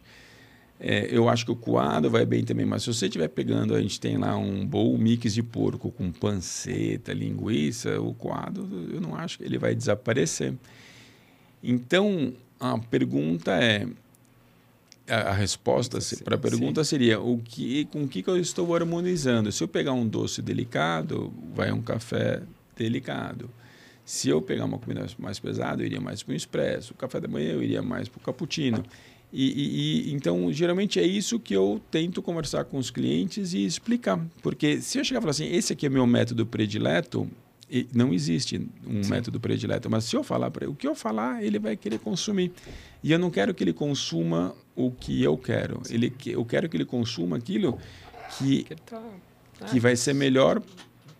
É, eu acho que o coado vai bem também, mas se você estiver pegando, a gente tem lá um bowl mix de porco com panceta, linguiça, o coado, eu não acho que ele vai desaparecer. Então, a pergunta é, a, a resposta para a pergunta sim. seria o que, com que, que eu estou harmonizando. Se eu pegar um doce delicado, vai um café delicado. Se eu pegar uma comida mais pesada, eu iria mais para o expresso. O café da manhã eu iria mais para o cappuccino. E, e, e, então, geralmente é isso que eu tento conversar com os clientes e explicar. Porque se eu chegar e falar assim, esse aqui é meu método predileto, não existe um Sim. método predileto. Mas se eu falar para ele, o que eu falar, ele vai querer consumir. E eu não quero que ele consuma o que eu quero. Ele, eu quero que ele consuma aquilo que, que, tá... ah, vai ser melhor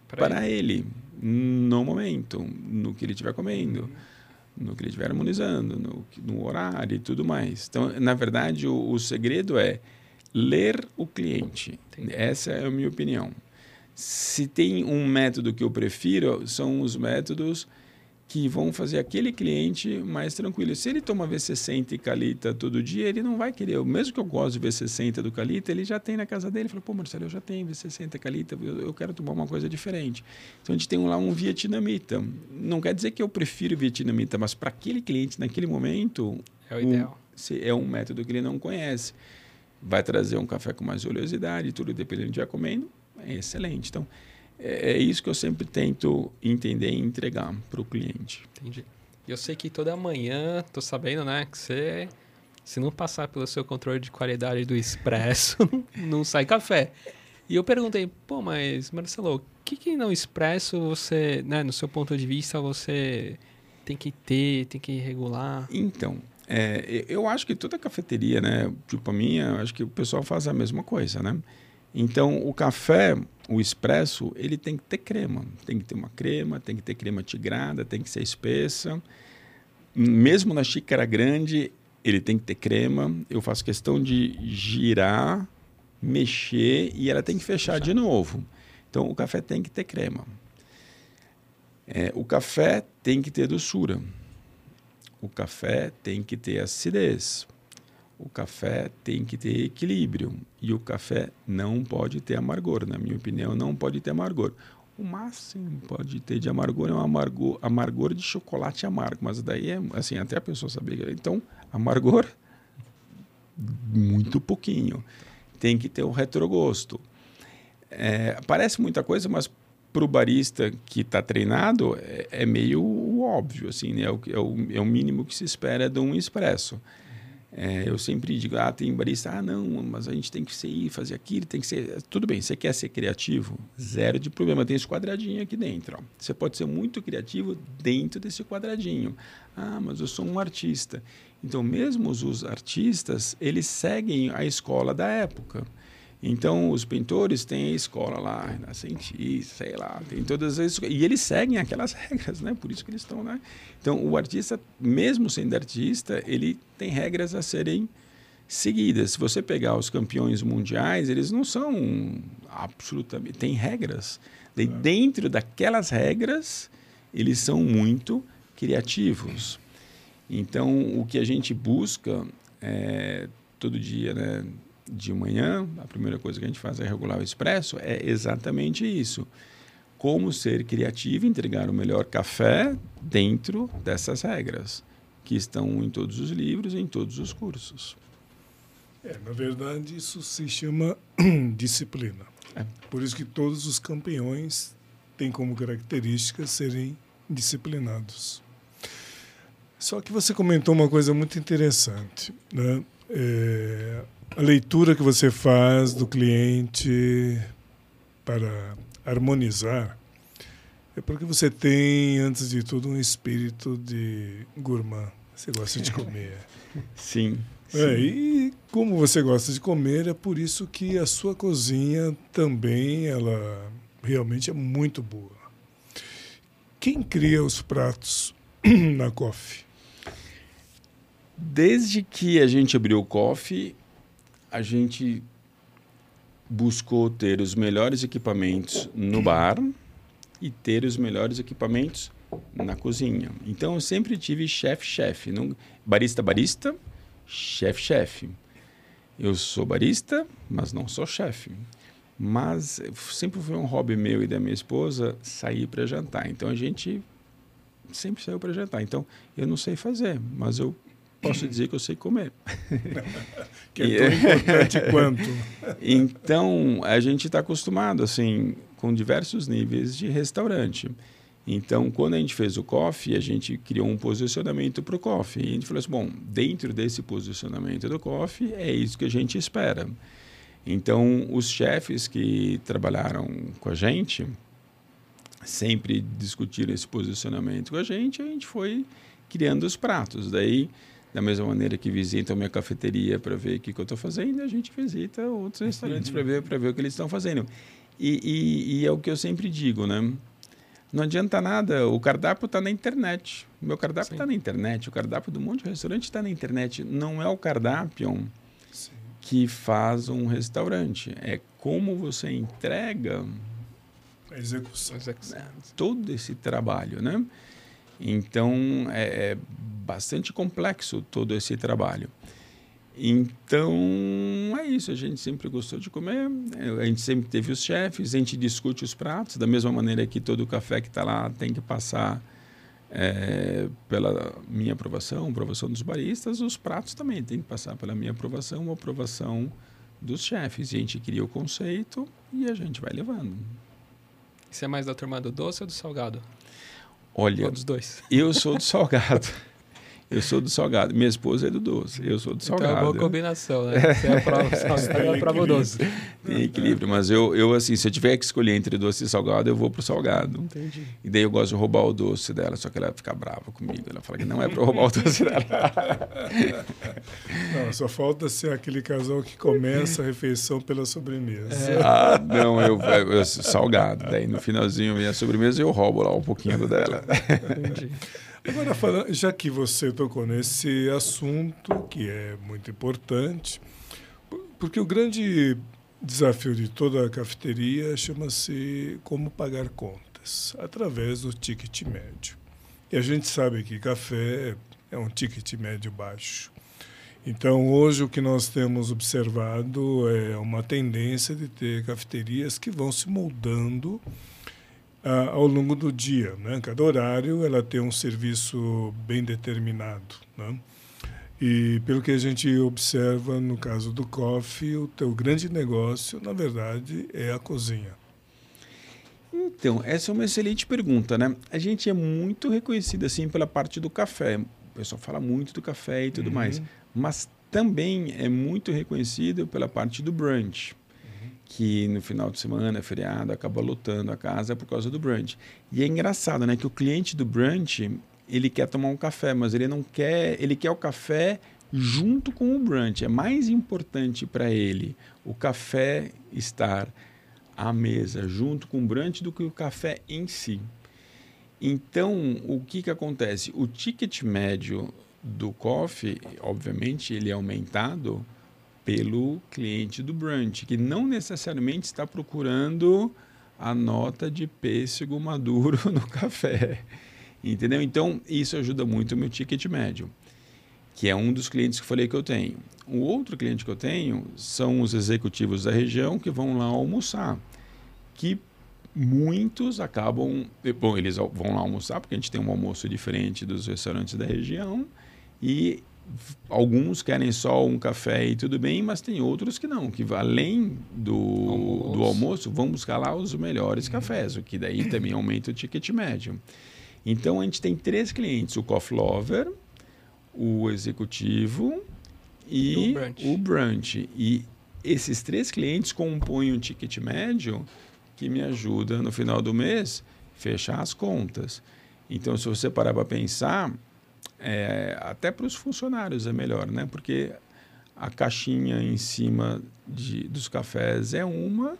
para, ele. no momento, no que ele estiver comendo. Uhum no que ele estiver harmonizando, no, no, horário e tudo mais. Então, na verdade, o, o segredo é ler o cliente. Entendi. Essa é a minha opinião. Se tem um método que eu prefiro, são os métodos que vão fazer aquele cliente mais tranquilo. Se ele toma V60 e Calita todo dia, ele não vai querer. Mesmo que eu goste de V60 do Calita, ele já tem na casa dele. Ele fala, pô, Marcelo, eu já tenho V60 Calita, eu, eu quero tomar uma coisa diferente. Então, a gente tem lá um vietnamita. Não quer dizer que eu prefiro vietnamita, mas para aquele cliente, naquele momento... É o ideal. Um, é um método que ele não conhece. Vai trazer um café com mais oleosidade, tudo dependendo do vai comendo, é excelente. Então, é, é isso que eu sempre tento entender e entregar para o cliente. Entendi. E eu sei que toda manhã, tô sabendo, né, que você, se não passar pelo seu controle de qualidade do expresso, não sai café. E eu perguntei, pô, mas Marcelo, o que que no expresso você, né, no seu ponto de vista, você tem que ter, tem que regular? Então, é, eu acho que toda cafeteria, né, tipo a minha, acho que o pessoal faz a mesma coisa, né? Então, o café, o expresso, ele tem que ter crema. Tem que ter uma crema, tem que ter crema tigrada, tem que ser espessa. Mesmo na xícara grande, ele tem que ter crema. Eu faço questão de girar, mexer e ela tem que fechar de novo. Então, o café tem que ter crema. É, o café tem que ter doçura. O café tem que ter acidez o café tem que ter equilíbrio e o café não pode ter amargor, na minha opinião, não pode ter amargor. O máximo pode ter de amargor é um amargor, amargor de chocolate amargo, mas daí é assim, até a pessoa saber. Então, amargor muito pouquinho. Tem que ter o retrogosto. É, parece muita coisa, mas para o barista que está treinado é, é, meio óbvio, assim, né? é, o, é, o, é o mínimo que se espera de um expresso. É, eu sempre digo, ah, tem barista, ah, não, mas a gente tem que ser fazer aquilo, tem que ser. Tudo bem, você quer ser criativo? Zero de problema. Tem esse quadradinho aqui dentro. Ó. Você pode ser muito criativo dentro desse quadradinho. Ah, mas eu sou um artista. Então, mesmo os artistas, eles seguem a escola da época. Então, os pintores têm a escola lá, renascentista, sei lá, tem todas as e eles seguem aquelas regras, né? Por isso que eles estão, né? Então, o artista, mesmo sendo artista, ele tem regras a serem seguidas. Se você pegar os campeões mundiais, eles não são absolutamente, tem regras. E dentro daquelas regras, eles são muito criativos. Então, o que a gente busca é, todo dia, né? De manhã, a primeira coisa que a gente faz é regular o expresso, é exatamente isso. Como ser criativo e entregar o melhor café dentro dessas regras, que estão em todos os livros e em todos os cursos. É, na verdade, isso se chama disciplina. É. Por isso que todos os campeões têm como característica serem disciplinados. Só que você comentou uma coisa muito interessante, né? É, a leitura que você faz do cliente para harmonizar é porque você tem, antes de tudo, um espírito de gourmand. Você gosta de comer. Sim. É, e como você gosta de comer, é por isso que a sua cozinha também ela realmente é muito boa. Quem cria os pratos na Coffee? Desde que a gente abriu o Coffee, a gente buscou ter os melhores equipamentos no bar e ter os melhores equipamentos na cozinha. Então eu sempre tive chefe-chefe, barista barista, chefe-chefe. Eu sou barista, mas não sou chefe. Mas sempre foi um hobby meu e da minha esposa sair para jantar. Então a gente sempre saiu para jantar. Então eu não sei fazer, mas eu posso dizer que eu sei comer. que é tão importante quanto. Então, a gente está acostumado, assim, com diversos níveis de restaurante. Então, quando a gente fez o coffee, a gente criou um posicionamento para o coffee. E a gente falou assim, bom, dentro desse posicionamento do coffee, é isso que a gente espera. Então, os chefes que trabalharam com a gente sempre discutiram esse posicionamento com a gente, a gente foi criando os pratos. Daí, da mesma maneira que visitam minha cafeteria para ver o que, que eu estou fazendo, a gente visita outros restaurantes para ver, ver o que eles estão fazendo. E, e, e, é o que eu sempre digo, né? Não adianta nada, o cardápio está na internet. O meu cardápio está na internet, o cardápio do monte de restaurante está na internet. Não é o cardápio Sim. que faz um restaurante, é como você entrega a execução. Todo esse trabalho, né? Então é, é bastante complexo todo esse trabalho. Então, é isso. A gente sempre gostou de comer, a gente sempre teve os chefes, a gente discute os pratos, da mesma maneira que todo café que está lá tem que passar é, pela minha aprovação, aprovação dos baristas, os pratos também tem que passar pela minha aprovação, aprovação dos chefes. E a gente cria o conceito e a gente vai levando. Você é mais da turma do doce ou do salgado? Olha? Eu sou do salgado. Eu sou do salgado. Minha esposa é do doce. Eu sou do salgado. Então é uma boa combinação, né? Você é prova salgado, eu prova o doce. Tem equilíbrio. Mas eu, eu, assim, se eu tiver que escolher entre doce e salgado, eu vou pro salgado. Entendi. E daí eu gosto de roubar o doce dela, só que ela fica brava comigo. Ela fala que não é para roubar o doce dela. Não, só falta ser aquele casal que começa a refeição pela sobremesa. É. Ah, não, eu, eu, eu salgado. Daí no finalzinho, minha sobremesa, eu roubo lá um pouquinho do dela. Entendi. Agora, falando, já que você tocou nesse assunto, que é muito importante, porque o grande desafio de toda a cafeteria chama-se como pagar contas, através do ticket médio. E a gente sabe que café é um ticket médio baixo. Então, hoje, o que nós temos observado é uma tendência de ter cafeterias que vão se moldando ah, ao longo do dia. Né? Cada horário ela tem um serviço bem determinado. Né? E pelo que a gente observa no caso do coffee, o teu grande negócio, na verdade, é a cozinha. Então, essa é uma excelente pergunta, né? A gente é muito reconhecido assim pela parte do café. O pessoal fala muito do café e tudo uhum. mais, mas também é muito reconhecido pela parte do brunch que no final de semana, feriado, acaba lotando a casa por causa do brunch. E é engraçado, né, que o cliente do brunch, ele quer tomar um café, mas ele não quer, ele quer o café junto com o brunch. É mais importante para ele o café estar à mesa junto com o brunch do que o café em si. Então, o que, que acontece? O ticket médio do coffee, obviamente, ele é aumentado pelo cliente do brunch, que não necessariamente está procurando a nota de pêssego maduro no café. Entendeu? Então, isso ajuda muito o meu ticket médio, que é um dos clientes que eu falei que eu tenho. O outro cliente que eu tenho são os executivos da região que vão lá almoçar, que muitos acabam. Bom, eles vão lá almoçar, porque a gente tem um almoço diferente dos restaurantes da região, e alguns querem só um café e tudo bem, mas tem outros que não, que além do almoço, do almoço vão buscar lá os melhores cafés, o que daí também aumenta o ticket médio. Então a gente tem três clientes: o Coffee Lover, o executivo e, o, brunch. o brunch. E esses três clientes compõem um ticket médio que me ajuda no final do mês fechar as contas. Então, se você parar para pensar, é, até para os funcionários é melhor, né? Porque a caixinha em cima de, dos cafés é uma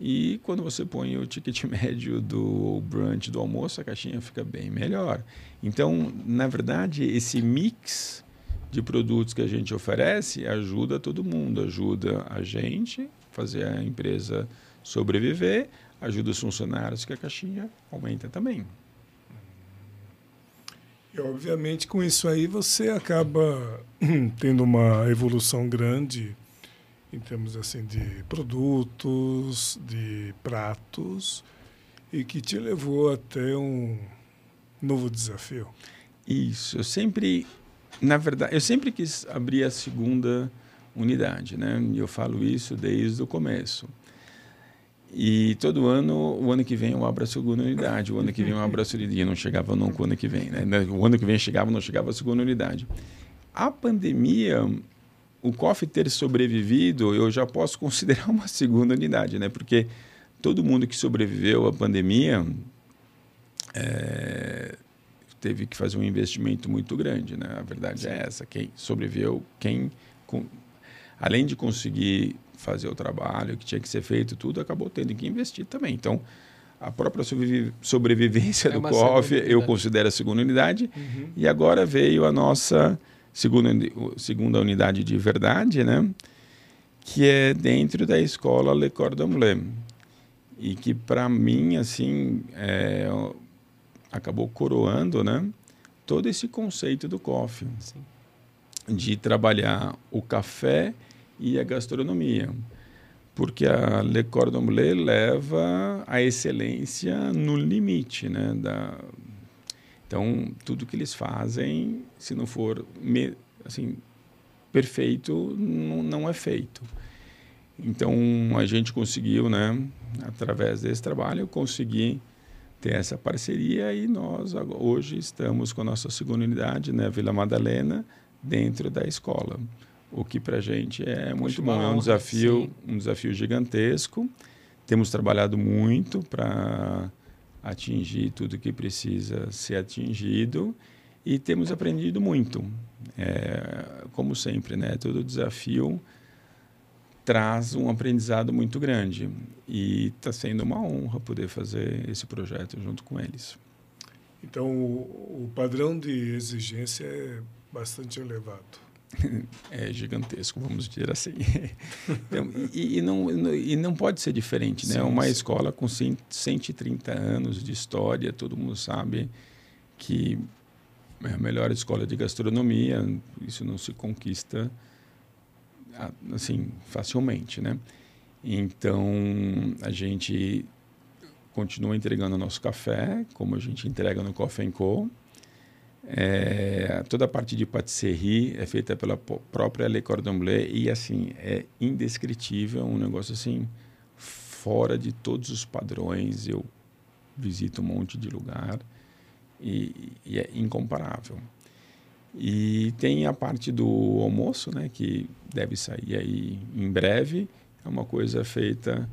e quando você põe o ticket médio do brunch, do almoço, a caixinha fica bem melhor. Então, na verdade, esse mix de produtos que a gente oferece ajuda todo mundo, ajuda a gente fazer a empresa sobreviver, ajuda os funcionários que a caixinha aumenta também. E, obviamente, com isso aí você acaba tendo uma evolução grande em termos assim de produtos, de pratos e que te levou até um novo desafio. Isso, eu sempre, na verdade, eu sempre quis abrir a segunda unidade, né? Eu falo isso desde o começo. E todo ano, o ano que vem eu abro a segunda unidade, o ano que vem eu abro a segunda unidade. Não chegava nunca o ano que vem, né? O ano que vem chegava, não chegava a segunda unidade. A pandemia, o COF ter sobrevivido, eu já posso considerar uma segunda unidade, né? Porque todo mundo que sobreviveu à pandemia é, teve que fazer um investimento muito grande, né? A verdade é Sim. é essa. Quem sobreviveu, quem... Além de conseguir fazer o trabalho que tinha que ser feito, tudo acabou tendo que investir também. Então, a própria sobrevivência é do COF eu considero a segunda unidade. Uhum. E agora veio a nossa segunda, segunda unidade de verdade, né? que é dentro da escola Le Cordon Bleu. E que, para mim, assim, é, acabou coroando né? todo esse conceito do COF. Sim. De trabalhar o café e a gastronomia porque a Le Cordon Bleu leva a excelência no limite, né? Da, então, tudo que eles fazem, se não for assim, perfeito, não, não é feito. Então, a gente conseguiu, né, através desse trabalho, conseguir ter essa parceria e nós hoje estamos com a nossa segunda unidade, né, Vila Madalena, dentro da escola o que para a gente é muito bom. É um desafio, um desafio gigantesco. Temos trabalhado muito para atingir tudo que precisa ser atingido e temos aprendido muito. É, como sempre, né? Todo desafio traz um aprendizado muito grande e está sendo uma honra poder fazer esse projeto junto com eles. Então, o, o padrão de exigência é bastante elevado. é gigantesco, vamos dizer assim. Então, e, e, não, e não pode ser diferente, né? Sim, Uma sim. escola com 130 anos de história, todo mundo sabe que é a melhor escola de gastronomia, isso não se conquista assim facilmente, né? Então, a gente continua entregando o nosso café, como a gente entrega no Coffee Co. É, toda a parte de patisserie é feita pela própria Le Cordon Bleu e assim é indescritível, um negócio assim fora de todos os padrões. Eu visito um monte de lugar e, e é incomparável. E tem a parte do almoço, né, que deve sair aí em breve. É uma coisa feita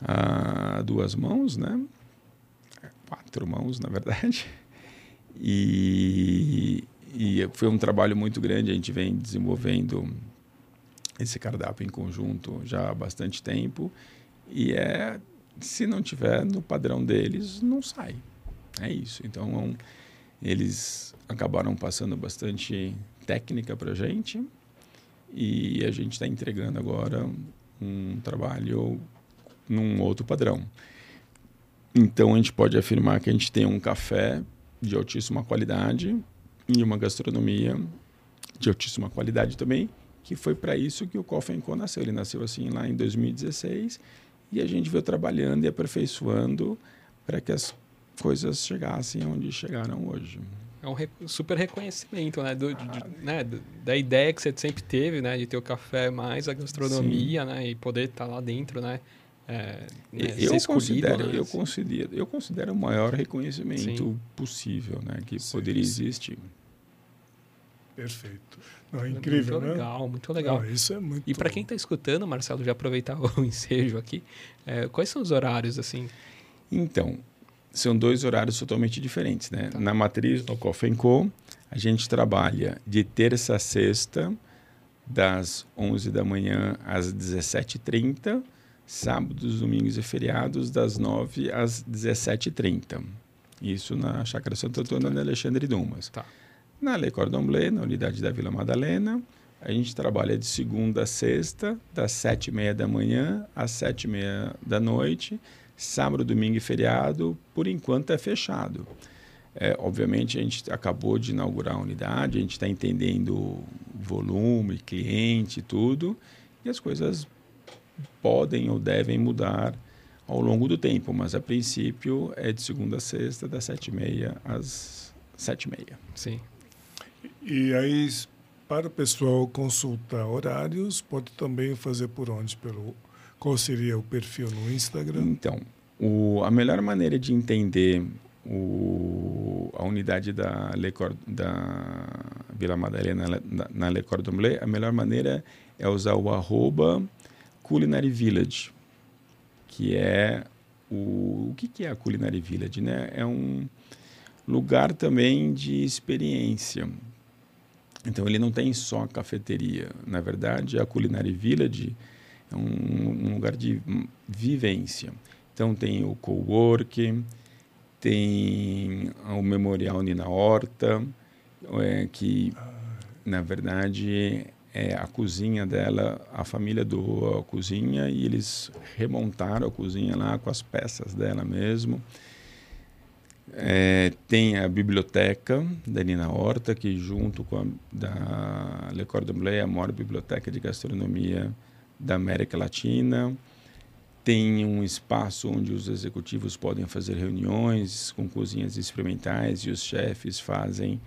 a duas mãos, né? Quatro mãos, na verdade. E, e foi um trabalho muito grande. A gente vem desenvolvendo esse cardápio em conjunto já há bastante tempo. E é, se não tiver no padrão deles, não sai. É isso. Então, eles acabaram passando bastante técnica para a gente e a gente está entregando agora um trabalho num outro padrão. Então, a gente pode afirmar que a gente tem um café de altíssima qualidade e uma gastronomia de altíssima qualidade também, que foi para isso que o Coffee Co nasceu. Ele nasceu assim lá em 2016 e a gente veio trabalhando e aperfeiçoando para que as coisas chegassem onde chegaram hoje. É um super reconhecimento, né? Do, de, né? Da ideia que você sempre teve, né? De ter o café mais a gastronomia, Sim. né? E poder estar tá lá dentro, né? É, né, eu, considero, né? eu, considero, eu considero o maior reconhecimento Sim. possível né, que Sim. poderia existir. Perfeito. Não, é incrível, muito né? legal, muito legal. Não, isso é muito e para quem está escutando, Marcelo, já aproveitar o ensejo aqui, é, quais são os horários assim? Então, são dois horários totalmente diferentes, né? Tá. Na matriz, no Coffee Co, a gente trabalha de terça a sexta, das 11 da manhã às 17h30, sábados, domingos e feriados, das 9 às 17h30. Isso na Chácara Santo Antônio, na Alexandre Dumas. Tá. Na Le Cordon Bleu, na unidade da Vila Madalena, a gente trabalha de segunda a sexta, das 7h30 da manhã às 7h30 da noite. Sábado, domingo e feriado, por enquanto é fechado. É, obviamente, a gente acabou de inaugurar a unidade, a gente está entendendo volume, cliente, tudo, e as coisas podem ou devem mudar ao longo do tempo, mas a princípio é de segunda a sexta, das sete e meia às sete e meia. Sim. E aí, para o pessoal consultar horários, pode também fazer por onde? Pelo, qual seria o perfil no Instagram? Então, o, a melhor maneira de entender o, a unidade da, Le da Vila Madalena na, na Le Cordon Bleu, a melhor maneira é usar o arroba Culinary Village, que é o, o que, que é a Culinary Village, né? É um lugar também de experiência. Então ele não tem só cafeteria. Na verdade, a Culinary Village é um, um lugar de vivência. Então tem o co-work, tem o Memorial Nina Horta, é, que na verdade é a cozinha dela, a família doou a cozinha e eles remontaram a cozinha lá com as peças dela mesmo. É, tem a biblioteca da Nina Horta, que junto com a da Le Cordon Bleu é a maior biblioteca de gastronomia da América Latina. Tem um espaço onde os executivos podem fazer reuniões com cozinhas experimentais e os chefes fazem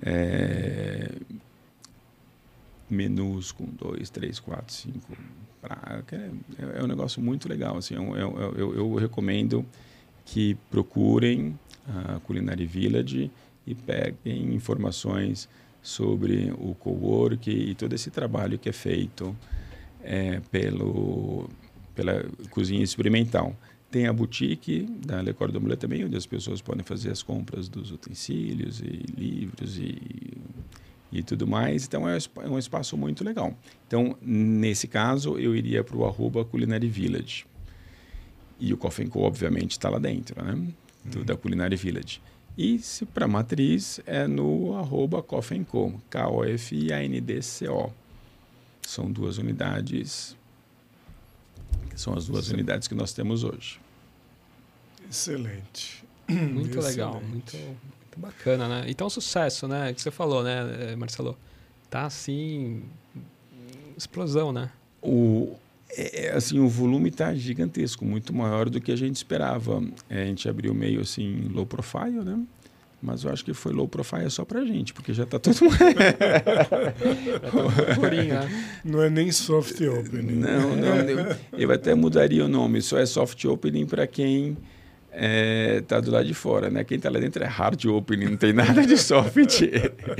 é, menus com dois, três, quatro, cinco. Pra, é, é, um negócio muito legal. Assim, eu, eu, eu, eu recomendo que procurem a Culinary Village e peguem informações sobre o co-work e todo esse trabalho que é feito é, pelo, pela cozinha experimental. Tem a boutique da Le Cordon Bleu também, onde as pessoas podem fazer as compras dos utensílios e livros e, e tudo mais. Então, é, é um espaço muito legal. Então, nesse caso, eu iria para o arroba Culinary Village. E o Coffee Co, obviamente, está lá dentro, né? Do, uhum. Da Culinary Village. E se para matriz é no arroba Coffee Co, K-O-F-I-A-N-D-C-O. São duas unidades, são as duas Sim. unidades que nós temos hoje. Excelente. Muito Excelente. legal, muito, muito bacana, né? Então, sucesso, né? Que você falou, né, Marcelo? Tá assim, explosão, né? O, é, é, assim, o volume está gigantesco, muito maior do que a gente esperava. É, a gente abriu meio assim low profile, né? Mas eu acho que foi low profile só pra gente, porque já está todo mundo. Né? não é nem soft opening. Não, não. Eu, eu até mudaria o nome. Só é soft opening para quem é, tá do lado de fora, né? Quem está lá dentro é hard opening, não tem nada de soft.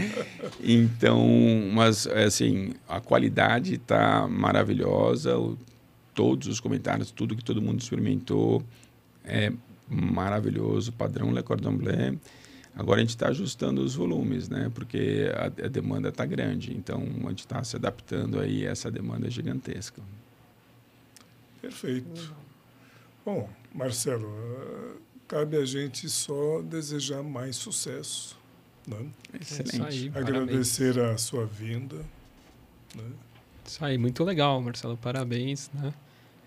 então, mas assim, a qualidade está maravilhosa, o, todos os comentários, tudo que todo mundo experimentou é maravilhoso, padrão Le Cordon Bleu. Agora a gente está ajustando os volumes, né? Porque a, a demanda está grande, então a gente está se adaptando aí a essa demanda gigantesca. Perfeito. Bom, Marcelo, uh, cabe a gente só desejar mais sucesso. Né? Excelente. Aí, Agradecer parabéns. a sua vinda. Né? Isso aí, muito legal, Marcelo. Parabéns, né?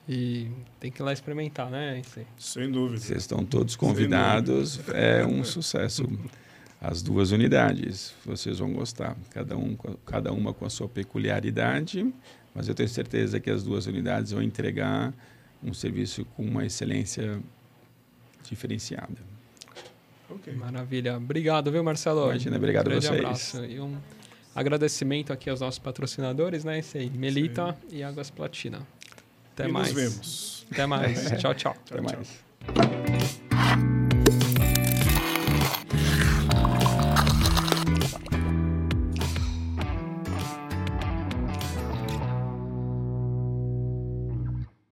E tem que ir lá experimentar, né? Sem dúvida. Vocês estão todos convidados. É um sucesso. As duas unidades, vocês vão gostar. Cada, um, cada uma com a sua peculiaridade, mas eu tenho certeza que as duas unidades vão entregar um serviço com uma excelência diferenciada. Okay. Maravilha. Obrigado, viu, Marcelo? Imagina, obrigado um a vocês. Abraço. E um agradecimento aqui aos nossos patrocinadores, né? Esse aí, Melita Sim. e Águas Platina. Até e mais. Nos vemos. Até mais. tchau, tchau. Até mais.